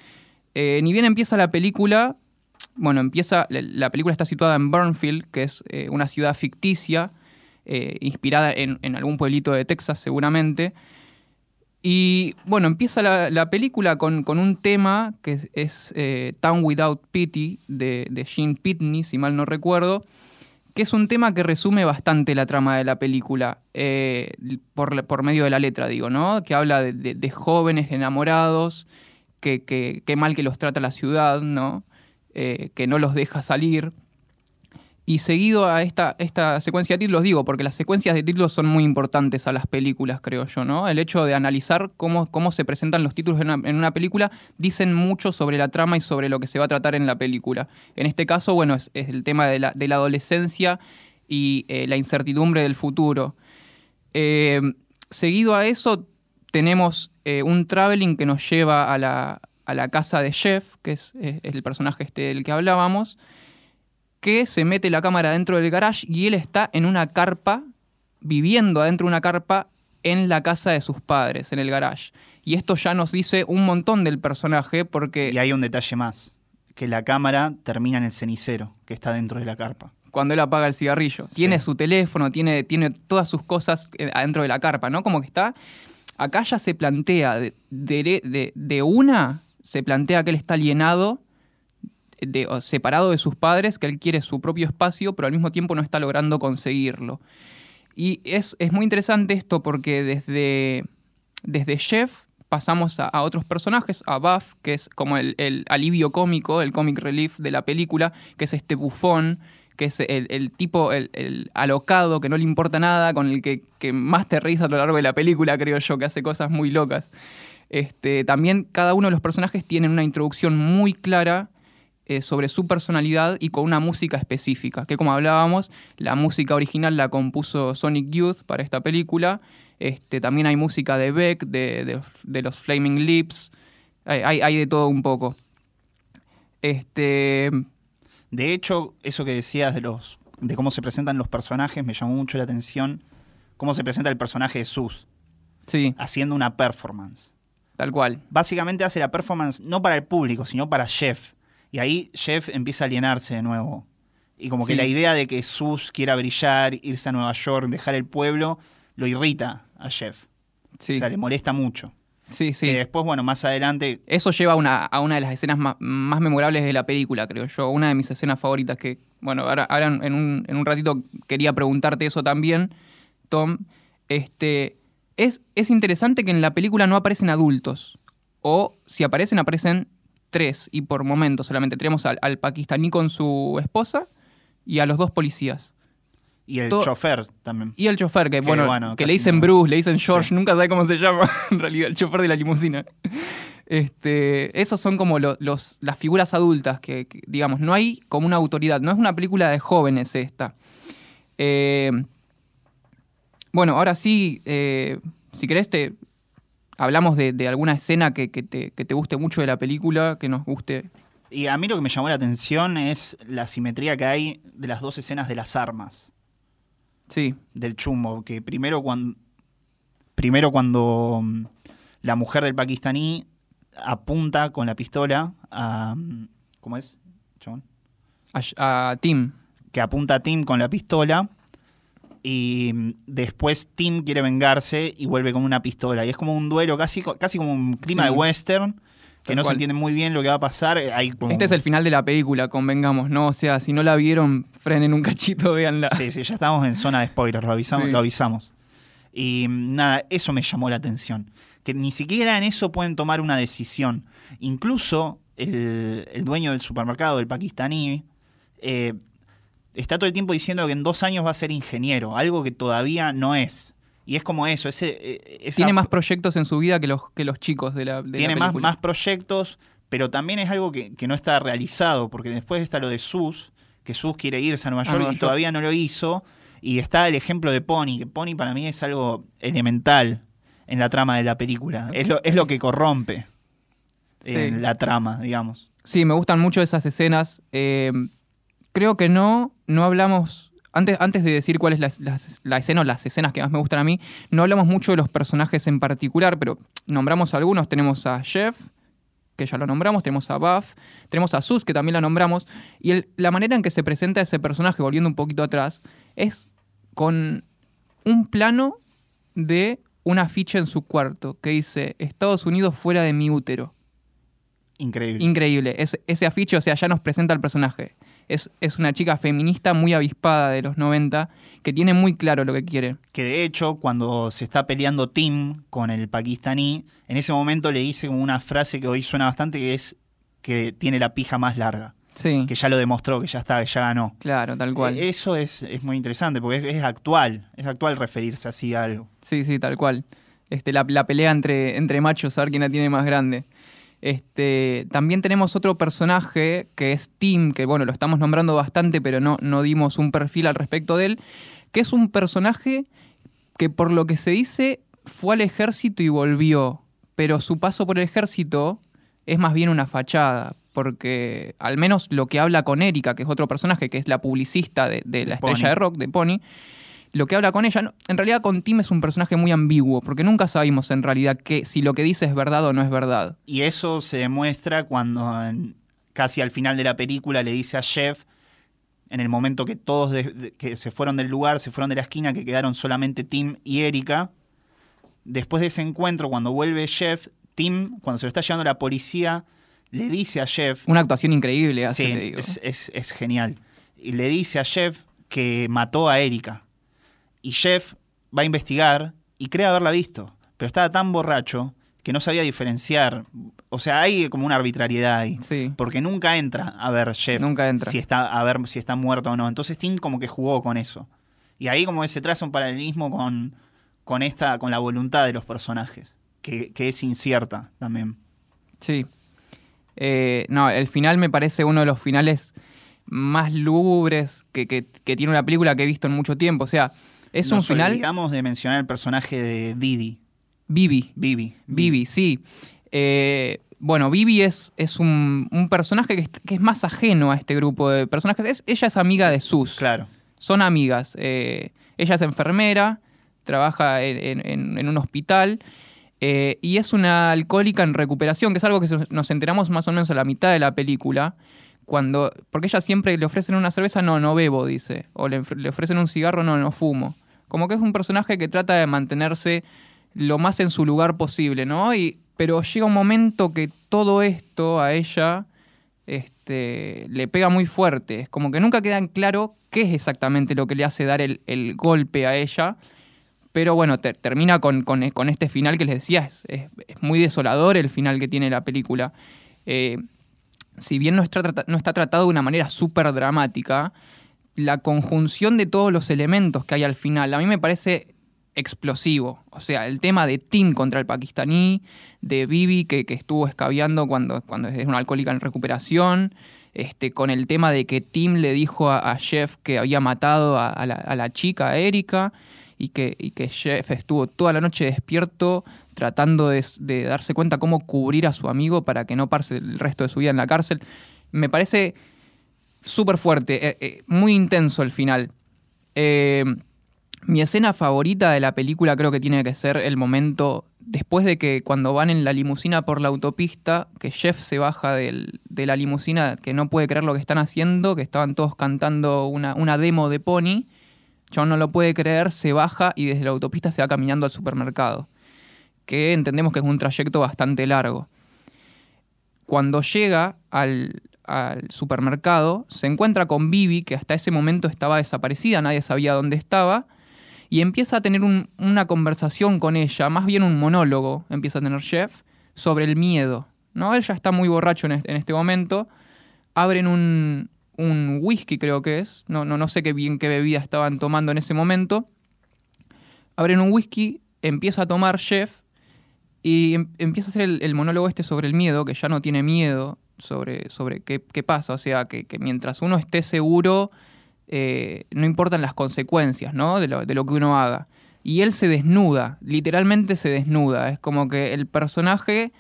Eh, ni bien empieza la película, bueno, empieza, la, la película está situada en Burnfield, que es una ciudad ficticia, eh, inspirada en, algún pueblito de Texas seguramente. Y bueno, empieza la, la película con, un tema que es, eh, Town Without Pity de, de Gene Pitney, si mal no recuerdo, que es un tema que resume bastante la trama de la película, eh, por, medio de la letra, digo, ¿no? Que habla de, jóvenes enamorados, que, mal que los trata la ciudad, ¿no? Que no los deja salir. Y seguido a esta, esta secuencia de títulos, digo, porque las secuencias de títulos son muy importantes a las películas, creo yo, ¿no? El hecho de analizar cómo, cómo se presentan los títulos en una, película dicen mucho sobre la trama y sobre lo que se va a tratar en la película. En este caso, bueno, es, es el tema de la, de la adolescencia y eh, la incertidumbre del futuro. Eh, seguido a eso, tenemos eh, un traveling que nos lleva a la, a la casa de Jeff, que es, es el personaje este del que hablábamos que se mete la cámara dentro del garage y él está en una carpa, viviendo adentro de una carpa en la casa de sus padres, en el garage. Y esto ya nos dice un montón del personaje porque Y hay un detalle más, que la cámara termina en el cenicero, que está dentro de la carpa. cuando él apaga el cigarrillo, Sí. tiene su teléfono, tiene, tiene todas sus cosas eh, adentro de la carpa, ¿no? Como que está... Acá ya se plantea, de, de- de- de una, se plantea que él está alienado separado de sus padres, que él quiere su propio espacio, pero al mismo tiempo no está logrando conseguirlo. Y es, es muy interesante esto porque desde, desde Jeff pasamos a, otros personajes, a Buff, que es como el, el alivio cómico, el comic relief de la película, que es este bufón, que es el, el tipo, el, el alocado, que no le importa nada, con el que, que más te reís a lo largo de la película, creo yo, que hace cosas muy locas. Este, también cada uno de los personajes tiene una introducción muy clara eh, sobre su personalidad y con una música específica, que como hablábamos, la música original la compuso Sonic Youth para esta película. Este, también hay música de Beck, de, de- de los Flaming Lips, hay, hay- hay de todo un poco. Este, De hecho, eso que decías de los de cómo se presentan los personajes me llamó mucho la atención. Cómo se presenta el personaje de Sus, sí, haciendo una performance. tal cual. Básicamente hace la performance no para el público, sino para Jeff. Y ahí Jeff empieza a alienarse de nuevo. Y como que Sí. la idea de que Sus quiera brillar, irse a Nueva York, dejar el pueblo, lo irrita a Jeff. Sí, O sea, le molesta mucho. sí, sí. Que después, bueno, más adelante Eso lleva a una, a una de las escenas ma- más, memorables de la película, creo yo. Una de mis escenas favoritas que, bueno, ahora, ahora en, un, en un ratito quería preguntarte eso también, Tom. Este, es, es interesante que en la película no aparecen adultos. O si aparecen, aparecen tres y por momentos solamente. Tenemos al, al pakistaní con su esposa y a los dos policías. Y el To- chofer también. Y el chofer, que, Que, bueno, bueno, que le dicen no- Bruce, le dicen George, Sí. nunca sabe cómo se llama, en realidad, el chofer de la limusina. Este, esos son como lo- los, las figuras adultas que, que, digamos, no hay como una autoridad, no es una película de jóvenes esta. Eh, bueno, ahora sí, eh, si querés, te, hablamos de, de alguna escena que, que te, que te guste mucho de la película, que nos guste. Y a mí lo que me llamó la atención es la simetría que hay de las dos escenas de las armas. Sí, del chumbo, que primero cuando primero cuando mm, la mujer del pakistaní apunta con la pistola a mm, ¿cómo es? chabón? a, a Tim. Que apunta a Tim con la pistola y mm, después Tim quiere vengarse y vuelve con una pistola y es como un duelo casi casi como un clima Sí. de western que no se entiende muy bien lo que va a pasar, hay como Este es el final de la película, convengamos, ¿no? O sea, si no la vieron, frenen un cachito, véanla. Sí, sí, ya estamos en zona de spoilers, lo avisamos. Sí. Lo avisamos. Y mm, nada, eso me llamó la atención. Que ni siquiera en eso pueden tomar una decisión. Incluso el, el dueño del supermercado, el pakistaní, eh, está todo el tiempo diciendo que en dos años va a ser ingeniero, algo que todavía no es. Y es como eso, ese, esa Tiene más proyectos en su vida que los, que los chicos de la, de tiene más, película. más proyectos, pero también es algo que, que no está realizado, porque después está lo de Sus, que Sus quiere irse a Nueva A York y todavía no lo hizo, y está el ejemplo de Pony, que Pony para mí es algo elemental en la trama de la película, es lo, es lo que corrompe en la trama, digamos. Sí, me gustan mucho esas escenas. Eh, creo que no, no hablamos. Antes, antes de decir cuál es la, la- la escena o las escenas que más me gustan a mí, no hablamos mucho de los personajes en particular, pero nombramos algunos. Tenemos a Jeff, que ya lo nombramos, tenemos a Buff, tenemos a Sus, que también la nombramos. Y el- la manera en que se presenta ese personaje, volviendo un poquito atrás, es con un plano de una ficha en su cuarto que dice Estados Unidos fuera de mi útero. Increíble. Increíble. Es- ese afiche, o sea, ya nos presenta al personaje. Es, es una chica feminista muy avispada de los 90 que tiene muy claro lo que quiere. que de hecho, cuando se está peleando Tim con el pakistaní, en ese momento le dice como una frase que hoy suena bastante, que es que tiene la pija más larga. Sí, Que ya lo demostró, que ya está, que ya ganó. claro, tal cual. Eh, Eso es, es muy interesante, porque es, es actual. Es actual referirse así a algo. Sí, sí, tal cual. Este, la, la pelea entre, entre machos, a ver quién la tiene más grande. Este, también tenemos otro personaje que es Tim, que bueno, lo estamos nombrando bastante, pero no, no dimos un perfil al respecto de él, que es un personaje que por lo que se dice fue al ejército y volvió, pero su paso por el ejército es más bien una fachada, porque al menos lo que habla con Erika, que es otro personaje, que es la publicista de, de la Pony. estrella de rock, de Pony, lo que habla con ella, no- en realidad con Tim es un personaje muy ambiguo, porque nunca sabemos en realidad que, si lo que dice es verdad o no es verdad. Y eso se demuestra cuando en- casi al final de la película le dice a Jeff, en el momento que todos de- de- que se fueron del lugar, se fueron de la esquina, que quedaron solamente Tim y Erika, después de ese encuentro, cuando vuelve Jeff, Tim, cuando se lo está llevando la policía, le dice a Jeff, Una actuación increíble, hace, Sí, te digo. es, es- es genial. Y le dice a Jeff que mató a Erika. Y Jeff va a investigar y cree haberla visto. Pero estaba tan borracho que no sabía diferenciar. O sea, hay como una arbitrariedad ahí. Sí. Porque nunca entra a ver Jeff Nunca entra. si está a ver si está muerto o no. Entonces Tim como que jugó con eso. Y ahí como que se traza un paralelismo con, con esta, con la voluntad de los personajes. Que, que es incierta también. Sí. Eh, no, el final me parece uno de los finales más lúgubres que, que- que tiene una película que he visto en mucho tiempo. O sea, es un final. olvidamos de mencionar el personaje de Didi. Bibi. Bibi. Bibi, sí. Eh, bueno, Bibi es, es un, un personaje que es, que es más ajeno a este grupo de personajes. Es- ella es amiga de Sus. Claro. Son amigas. Eh, ella es enfermera, trabaja en, en- un hospital eh, y es una alcohólica en recuperación, que es algo que nos enteramos más o menos a la mitad de la película. Cuando, porque ella siempre le ofrecen una cerveza, no, no bebo, dice. O le, le ofrecen un cigarro, no, no fumo. Como que es un personaje que trata de mantenerse lo más en su lugar posible, ¿no? Y, pero llega un momento que todo esto a ella este, le pega muy fuerte. Es como que nunca queda en claro qué es exactamente lo que le hace dar el, golpe a ella. Pero bueno, te- termina con, con- con este final que les decía, es, es- muy desolador el final que tiene la película. Eh, si bien no está, no está tratado de una manera súper dramática, la conjunción de todos los elementos que hay al final a mí me parece explosivo. O sea, el tema de Tim contra el pakistaní, de Bibi que, que estuvo escabeando cuando, cuando es una alcohólica en recuperación, este, con el tema de que Tim le dijo a, Jeff que había matado a, a la, a la chica, a Erika, y que, y que Jeff estuvo toda la noche despierto tratando de, de darse cuenta cómo cubrir a su amigo para que no pase el resto de su vida en la cárcel. Me parece súper fuerte, eh, eh, muy intenso el final. Eh, mi escena favorita de la película creo que tiene que ser el momento después de que cuando van en la limusina por la autopista, que Jeff se baja del- de la limusina, que no puede creer lo que están haciendo, que estaban todos cantando una, una demo de Pony. John no lo puede creer, se baja y desde la autopista se va caminando al supermercado, que entendemos que es un trayecto bastante largo. Cuando llega al, al supermercado, se encuentra con Bibi, que hasta ese momento estaba desaparecida, nadie sabía dónde estaba, y empieza a tener un- una conversación con ella, más bien un monólogo, empieza a tener Jeff, sobre el miedo. ¿no? Él ya está muy borracho en este, en momento, abren un, un whisky, creo que es, no, no, no sé qué bien qué bebida estaban tomando en ese momento, abren un whisky, empieza a tomar Jeff, y em- empieza a hacer el monólogo este sobre el miedo, que ya no tiene miedo sobre, sobre qué, qué pasa. O sea, que, que mientras uno esté seguro, eh, no importan las consecuencias, ¿no? De lo, de lo que uno haga. Y él se desnuda, literalmente se desnuda. Es como que el personaje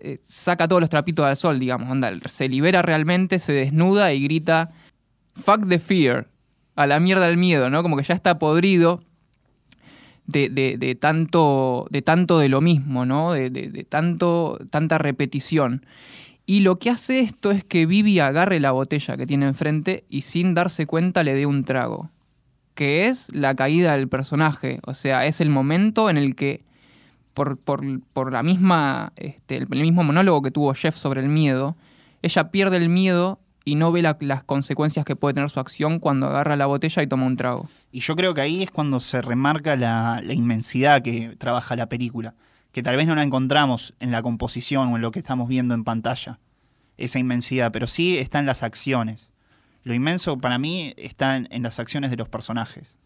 eh, saca todos los trapitos al sol, digamos, onda, se libera realmente, se desnuda y grita, fuck the fear, a la mierda el miedo, ¿no? Como que ya está podrido de, de- de tanto, de tanto de lo mismo, ¿no? De, de- de tanto, tanta repetición. Y lo que hace esto es que Vivi agarre la botella que tiene enfrente y sin darse cuenta le dé un trago. Que es la caída del personaje. O sea, es el momento en el que, por, por- por la misma, este, el, mismo monólogo que tuvo Jeff sobre el miedo, ella pierde el miedo y no ve la- las consecuencias que puede tener su acción cuando agarra la botella y toma un trago. Y yo creo que ahí es cuando se remarca la inmensidad que trabaja la película, que tal vez no la encontramos en la composición o en lo que estamos viendo en pantalla, esa inmensidad, pero sí está en las acciones. Lo inmenso para mí está en, en las acciones de los personajes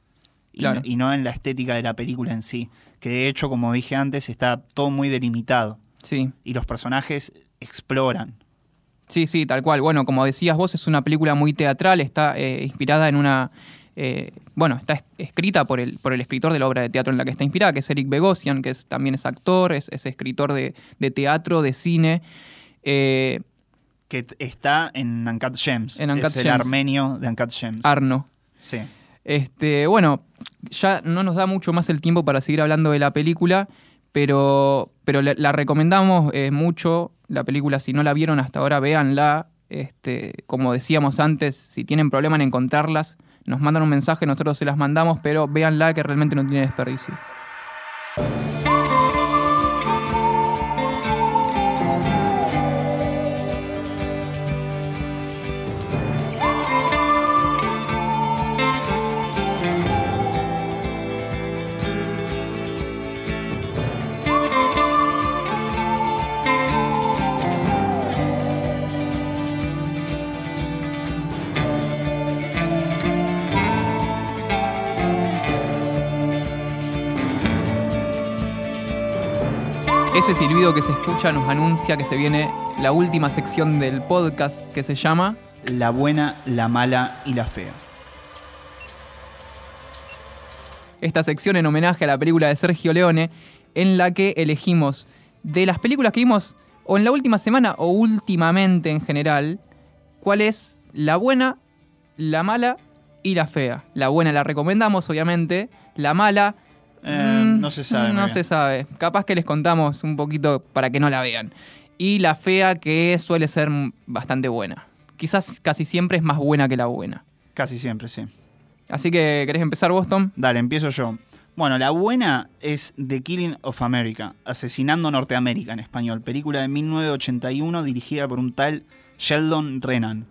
y, Claro. no, y no en la estética de la película en sí, que de hecho, como dije antes, está todo muy delimitado Sí, y los personajes exploran. sí, sí, tal cual. Bueno, como decías vos, es una película muy teatral, está eh, inspirada en una... eh, bueno, está es- escrita por el, por el escritor de la obra de teatro en la que está inspirada, que es Eric Begosian, que es- también es actor, es, es escritor de, de teatro, de cine. Eh, Que está en Uncut Gems. En Uncut es el Gems. armenio de Uncut Gems. Arno. sí. Este, bueno, ya no nos da mucho más el tiempo para seguir hablando de la película, pero, pero la, la recomendamos eh, mucho. La película, si no la vieron hasta ahora, véanla. Este, como decíamos antes, si tienen problema en encontrarlas, nos mandan un mensaje, nosotros se las mandamos, pero véanla que realmente no tiene desperdicio. Ese silbido que se escucha nos anuncia que se viene la última sección del podcast que se llama La buena, la mala y la fea. esta sección en homenaje a la película de Sergio Leone, en la que elegimos de las películas que vimos o en la última semana o últimamente en general, cuál es la buena, la mala y la fea. La buena la recomendamos, obviamente. La mala... Eh, mm, no se sabe No bien. se sabe. Capaz que les contamos un poquito para que no la vean. Y la fea que suele ser bastante buena. Quizás casi siempre es más buena que la buena. Casi siempre, sí. Así que, ¿querés empezar, Boston? Dale, empiezo yo. Bueno, la buena es The Killing of America, Asesinando Norteamérica en español, película de 1981 dirigida por un tal Sheldon Renan,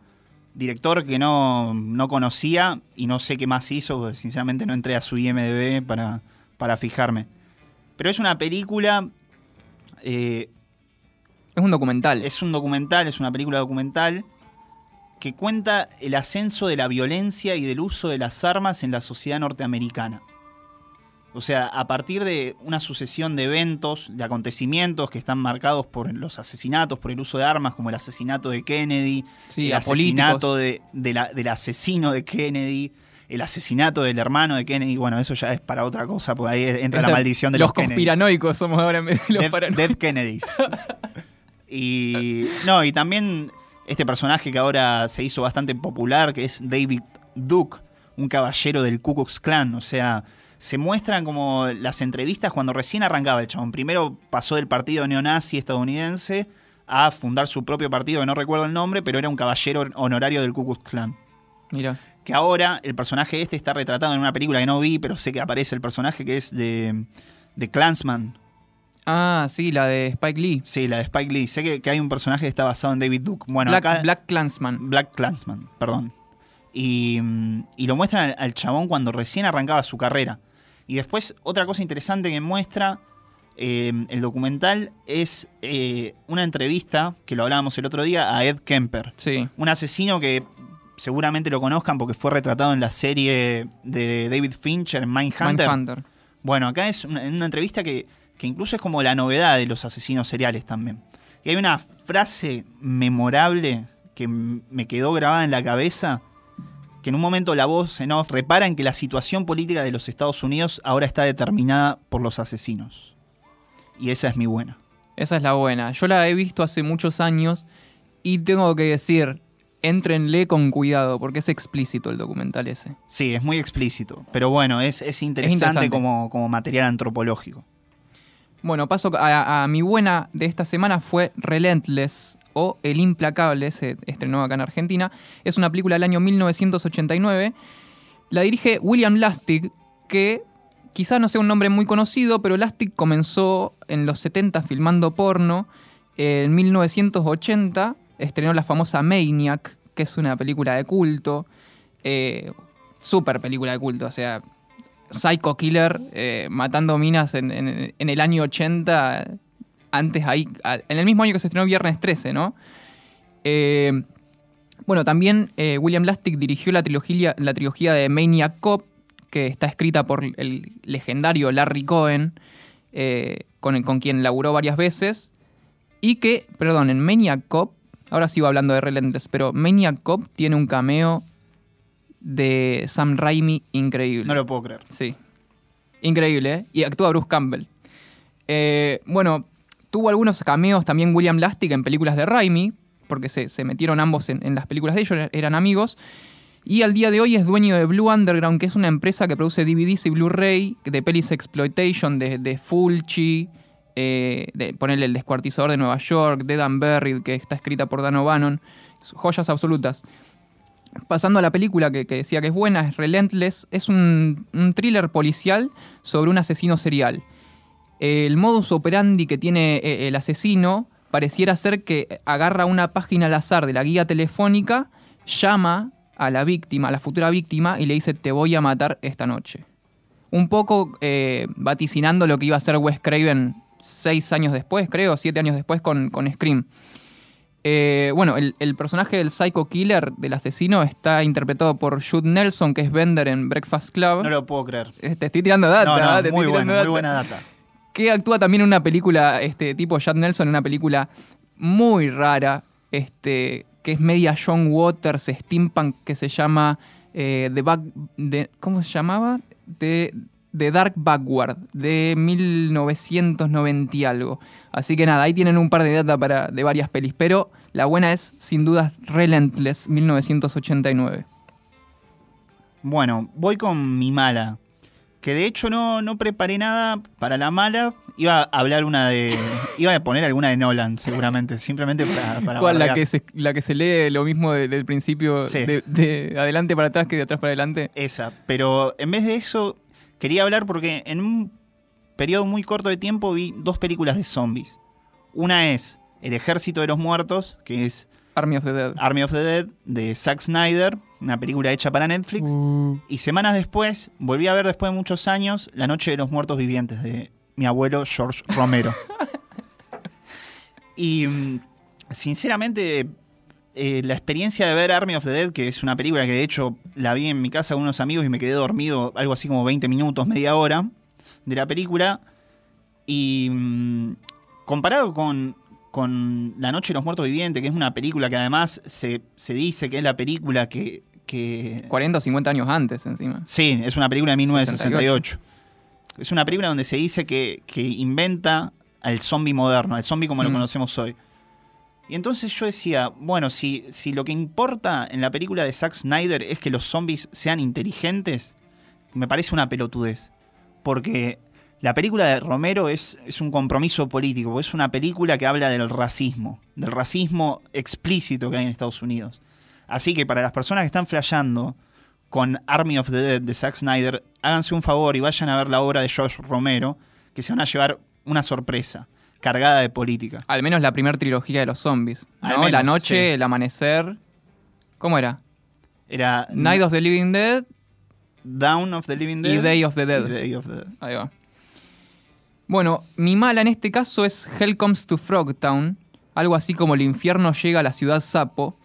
director que no, no conocía y no sé qué más hizo, porque sinceramente no entré a su IMDB para, para fijarme. Pero es una película, eh, Es un documental. es un documental, es una película documental que cuenta el ascenso de la violencia y del uso de las armas en la sociedad norteamericana. O sea, a partir de una sucesión de eventos, de acontecimientos que están marcados por los asesinatos, por el uso de armas, como el asesinato de Kennedy, Sí, el asesinato políticos. de, de la- del asesino de Kennedy, el asesinato del hermano de Kennedy, bueno, eso ya es para otra cosa, porque ahí entra la maldición de los, los, Kennedy. conspiranoicos somos ahora en vez de los. Dead Kennedys. y no, y también este personaje que ahora se hizo bastante popular, que es David Duke, un caballero del Ku Klux Klan. O sea, se muestran como las entrevistas cuando recién arrancaba el chabón. Primero pasó del partido neonazi estadounidense a fundar su propio partido, que no recuerdo el nombre, pero era un caballero honorario del Ku Klux Klan. Mira, Que ahora el personaje este está retratado en una película que no vi, pero sé que aparece el personaje que es de, de Clansman. ah, sí, la de Spike Lee. Sí, la de Spike Lee. Sé que, que hay un personaje que está basado en David Duke. Bueno, Black, acá. Black Clansman. Black Clansman, perdón. Y, mm, y lo muestran al, al chabón cuando recién arrancaba su carrera. Y después, otra cosa interesante que muestra eh, el documental es eh, una entrevista, que lo hablábamos el otro día, a Ed Kemper. Sí, Un asesino que seguramente lo conozcan porque fue retratado en la serie de David Fincher, Mindhunter. Mindhunter. Bueno, acá es una, una entrevista que, que incluso es como la novedad de los asesinos seriales también. Y hay una frase memorable que me quedó grabada en la cabeza, que en un momento la voz en off repara en que la situación política de los Estados Unidos ahora está determinada por los asesinos. Y esa es mi buena. Esa es la buena. Yo la he visto hace muchos años y tengo que decir, éntrenle con cuidado porque es explícito el documental ese. Sí, es muy explícito. Pero bueno, es, es interesante, interesante. Como, como material antropológico. Bueno, paso a, a mi buena de esta semana fue Relentless o El Implacable, se estrenó acá en Argentina. Es una película del año 1989. La dirige William Lustig, que quizás no sea un nombre muy conocido, pero Lustig comenzó en los 70 filmando porno. En 1980 estrenó la famosa Maniac, que es una película de culto. Eh, super película de culto, o sea, Psycho Killer eh, matando minas en, el año 80, antes ahí, en el mismo año que se estrenó Viernes 13, ¿no? Eh, bueno, también William Lustig dirigió la trilogía, la trilogía de Maniac Cop, que está escrita por el legendario Larry Cohen, con, con quien laburó varias veces, y que, perdón, en Maniac Cop, ahora sigo hablando de Relentless, pero Maniac Cop tiene un cameo de Sam Raimi increíble. No lo puedo creer. Sí. Increíble, ¿eh? Y actúa Bruce Campbell. Eh, bueno, tuvo algunos cameos también William Lustig en películas de Raimi, porque se, se metieron ambos en, en las películas de ellos, er- eran amigos. Y al día de hoy es dueño de Blue Underground, que es una empresa que produce DVDs y Blu-ray de pelis exploitation de, de Fulci, eh, ponerle el descuartizador de Nueva York, de Dan Buried, que está escrita por Dan O'Bannon. Joyas absolutas. Pasando a la película que, decía que es buena, es Relentless, es un, un thriller policial sobre un asesino serial. El modus operandi que tiene eh, el asesino pareciera ser que agarra una página al azar de la guía telefónica, llama a la víctima, a la futura víctima, y le dice te voy a matar esta noche. Un poco eh, vaticinando lo que iba a hacer Wes Craven seis años después, creo, siete años después con, con Scream. Eh, bueno, el, el personaje del Psycho Killer, del asesino, está interpretado por Jude Nelson, que es Bender en Breakfast Club. No lo puedo creer. Eh, Te estoy tirando data, No, no, te muy estoy tirando bueno, muy data. buena data. Que actúa también en una película, este tipo Judd Nelson, en una película muy rara, este, que es media John Waters, steampunk, que se llama eh, The Back, de, ¿cómo se llamaba? The, The Dark Backward, de 1990 y algo. Así que nada, ahí tienen un par de data para, de varias pelis, pero la buena es, sin dudas, Relentless, 1989. Bueno, voy con mi mala. Que de hecho no, no preparé nada para la mala. Iba a hablar una de. Iba a poner alguna de Nolan, seguramente. Simplemente para. para ¿Cuál? La que, se, la que se lee lo mismo de- del principio, Sí. de, de adelante para atrás que de atrás para adelante. Esa. Pero en vez de eso, quería hablar porque en un periodo muy corto de tiempo vi dos películas de zombies. Una es El Ejército de los Muertos, que es Army of the Dead. Army of the Dead, de Zack Snyder, una película hecha para Netflix. Uh, Y semanas después, volví a ver después de muchos años La Noche de los Muertos Vivientes de mi abuelo George Romero. y mm, sinceramente, eh, la experiencia de ver Army of the Dead, que es una película que de hecho la vi en mi casa con unos amigos y me quedé dormido algo así como 20 minutos, media hora de la película. Y mm, comparado con, con La Noche de los Muertos Vivientes, que es una película que además se, se dice que es la película que... que 40 o 50 años antes encima. Sí, es una película de 1968. Es una película donde se dice que, que inventa al zombie moderno, al zombie como lo Mm. conocemos hoy. Y entonces yo decía, bueno, si, si lo que importa en la película de Zack Snyder es que los zombies sean inteligentes, me parece una pelotudez. Porque la película de Romero es, es un compromiso político, es una película que habla del racismo, del racismo explícito que hay en Estados Unidos. Así que para las personas que están flasheando con Army of the Dead de Zack Snyder, háganse un favor y vayan a ver la obra de George Romero, que se van a llevar una sorpresa cargada de política. Al menos la primera trilogía de los zombies. ¿no? Menos, la noche, sí. el amanecer. ¿Cómo era? Era Night of the Living Dead Dawn of the Living Dead y Day of the Dead. Day of the Dead. Ahí va. Bueno, mi mala en este caso es Hell Comes to Frogtown, algo así como el infierno llega a la ciudad Sapo,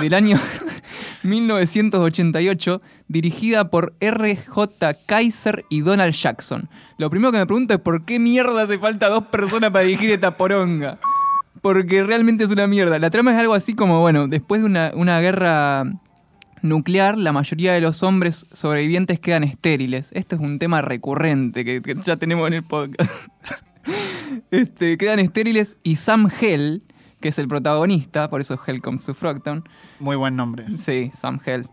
del año 1988, dirigida por R.J. Kaiser y Donald Jackson. Lo primero que me pregunto es por qué mierda hace falta dos personas para dirigir esta poronga. Porque realmente es una mierda. La trama es algo así como, bueno, después de una, una guerra nuclear, la mayoría de los hombres sobrevivientes quedan estériles. Esto es un tema recurrente que, que ya tenemos en el podcast. este, quedan estériles y Sam Hell, que es el protagonista, por eso Hell comes to Frogtown, Muy buen nombre. Sí, Sam Hell.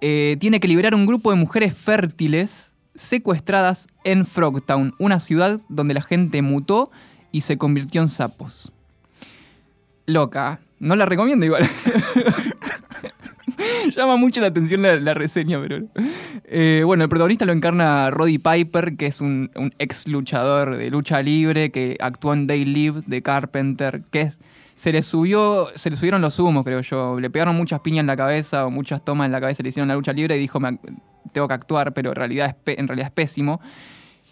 Eh, tiene que liberar un grupo de mujeres fértiles secuestradas en Frogtown, una ciudad donde la gente mutó y se convirtió en sapos. Loca. No la recomiendo igual. Llama mucho la atención la, la reseña, pero... Eh, bueno, el protagonista lo encarna Roddy Piper, que es un, un ex luchador de lucha libre que actuó en Day Live de Carpenter, que es, se le subió, se le subieron los humos, creo yo. Le pegaron muchas piñas en la cabeza o muchas tomas en la cabeza, le hicieron la lucha libre y dijo, "Me ac- tengo que actuar, pero en realidad es, en realidad es pésimo.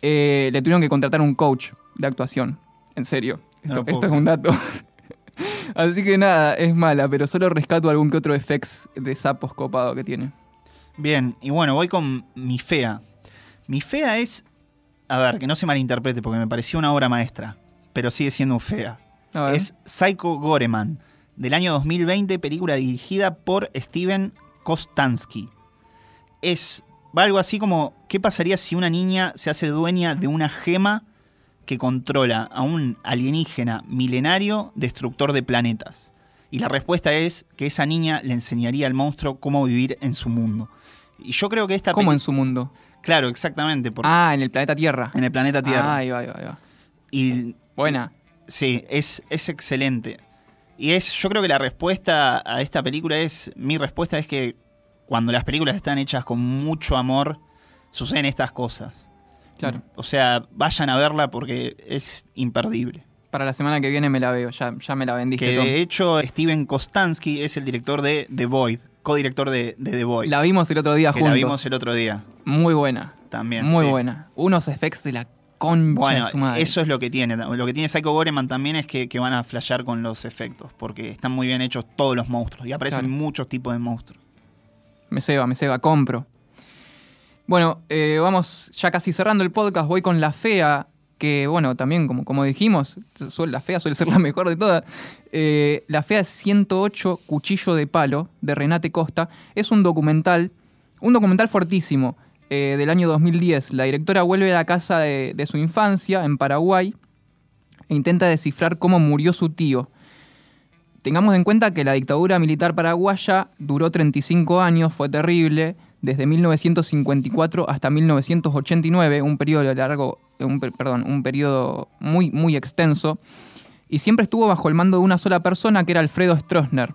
Eh, le tuvieron que contratar un coach de actuación. En serio. Esto es un dato. Así que nada, es mala, pero solo rescato algún que otro effects de sapos copado que tiene. Bien, y bueno, voy con mi fea. Mi fea es. A ver, que no se malinterprete porque me pareció una obra maestra, pero sigue siendo fea. Es Psycho Goreman, del año 2020, película dirigida por Steven Kostansky. Es algo así como: ¿qué pasaría si una niña se hace dueña de una gema que controla a un alienígena milenario destructor de planetas? Y la respuesta es que esa niña le enseñaría al monstruo cómo vivir en su mundo. Y yo creo que esta ¿Cómo en su mundo? Claro, exactamente. porque Ah, en el planeta Tierra. En el planeta Tierra. Ah, ahí va, ahí va, ahí va. Y Buena. Sí, es, es excelente. Y es, yo creo que la respuesta a esta película es, mi respuesta es que cuando las películas están hechas con mucho amor, suceden estas cosas. Claro. O sea, vayan a verla porque es imperdible. Para la semana que viene me la veo, ya, ya me la vendiste. Que Tom. de hecho Steven Kostansky es el director de The Void, codirector de, de The Void. La vimos el otro día que juntos. la vimos el otro día Muy buena. también. Muy sí. buena. Unos effects de la concha Bueno, de su madre. eso es lo que tiene. Lo que tiene Psycho Goreman también es que, que van a flashear con los efectos, porque están muy bien hechos todos los monstruos y aparecen Claro. muchos tipos de monstruos. Me ceba, me ceba, compro. Bueno, eh, vamos ya casi cerrando el podcast. Voy con la fea, que bueno, también como, como dijimos, la fea suele ser la mejor de todas. Eh, la fea es 108 Cuchillo de Palo, de Renate Costa. Es un documental, un documental fortísimo, eh, del año 2010. La directora vuelve a la casa de, su infancia, en Paraguay, e intenta descifrar cómo murió su tío. Tengamos en cuenta que la dictadura militar paraguaya duró 35 años, fue terrible, desde 1954 hasta 1989, un periodo largo, perdón, un muy, muy extenso, y siempre estuvo bajo el mando de una sola persona, que era Alfredo Stroessner.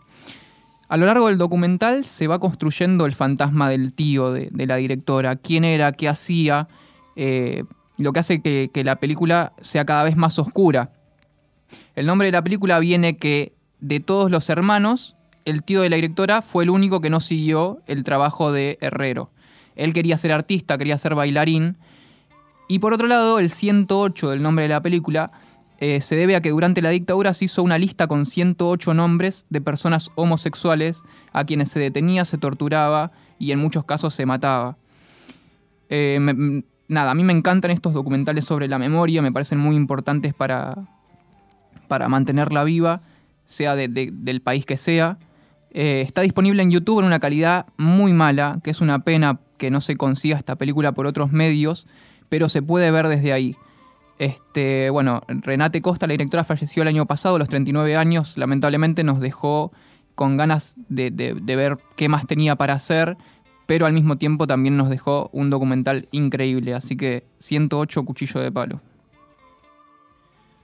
A lo largo del documental se va construyendo el fantasma del tío de, la directora, quién era, qué hacía, eh, lo que hace que, que la película sea cada vez más oscura. El nombre de la película viene que de todos los hermanos, el tío de la directora fue el único que no siguió el trabajo de Herrero. Él quería ser artista, quería ser bailarín. Y por otro lado, el 108 del nombre de la película eh, se debe a que durante la dictadura se hizo una lista con 108 nombres de personas homosexuales a quienes se detenía, se torturaba y en muchos casos se mataba. Eh, me- nada, a mí me encantan estos documentales sobre la memoria, me parecen muy importantes para, para mantenerla viva, sea de- de- del país que sea. Eh, está disponible en YouTube en una calidad muy mala, que es una pena que no se consiga esta película por otros medios, pero se puede ver desde ahí. Este, bueno, Renate Costa, la directora, falleció el año pasado, a los 39 años. Lamentablemente nos dejó con ganas de, de- ver qué más tenía para hacer, pero al mismo tiempo también nos dejó un documental increíble. Así que 108 Cuchillo de Palo.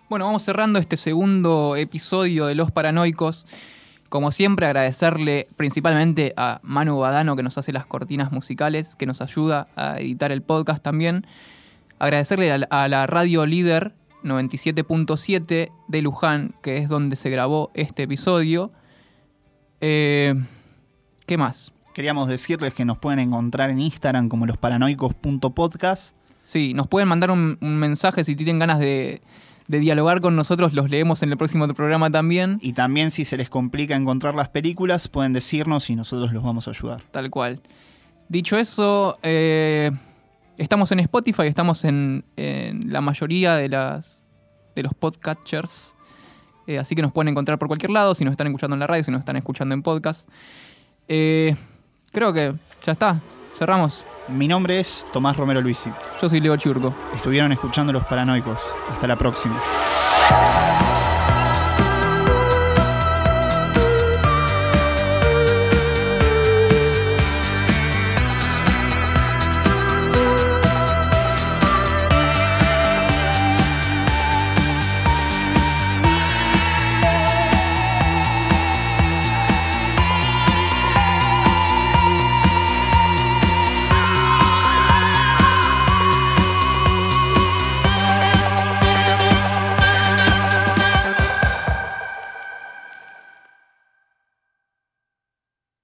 Bueno, vamos cerrando este segundo episodio de Los Paranoicos. Como siempre, agradecerle principalmente a Manu Badano que nos hace las cortinas musicales, que nos ayuda a editar el podcast también. Agradecerle a la, a la radio líder 97.7 de Luján, que es donde se grabó este episodio. Eh, ¿Qué más? Queríamos decirles que nos pueden encontrar en Instagram como losparanoicos.podcast. Sí, nos pueden mandar un, un mensaje si tienen ganas de, de dialogar con nosotros, los leemos en el próximo programa también. Y también si se les complica encontrar las películas, pueden decirnos y nosotros los vamos a ayudar. Tal cual. Dicho eso, eh, estamos en Spotify, estamos en, en la mayoría de las de los podcatchers. Eh, así que nos pueden encontrar por cualquier lado, si nos están escuchando en la radio, si nos están escuchando en podcast. Eh, creo que ya está. Cerramos. Mi nombre es Tomás Romero Luisi. Yo soy Leo Churco. Estuvieron escuchando Los Paranoicos. Hasta la próxima.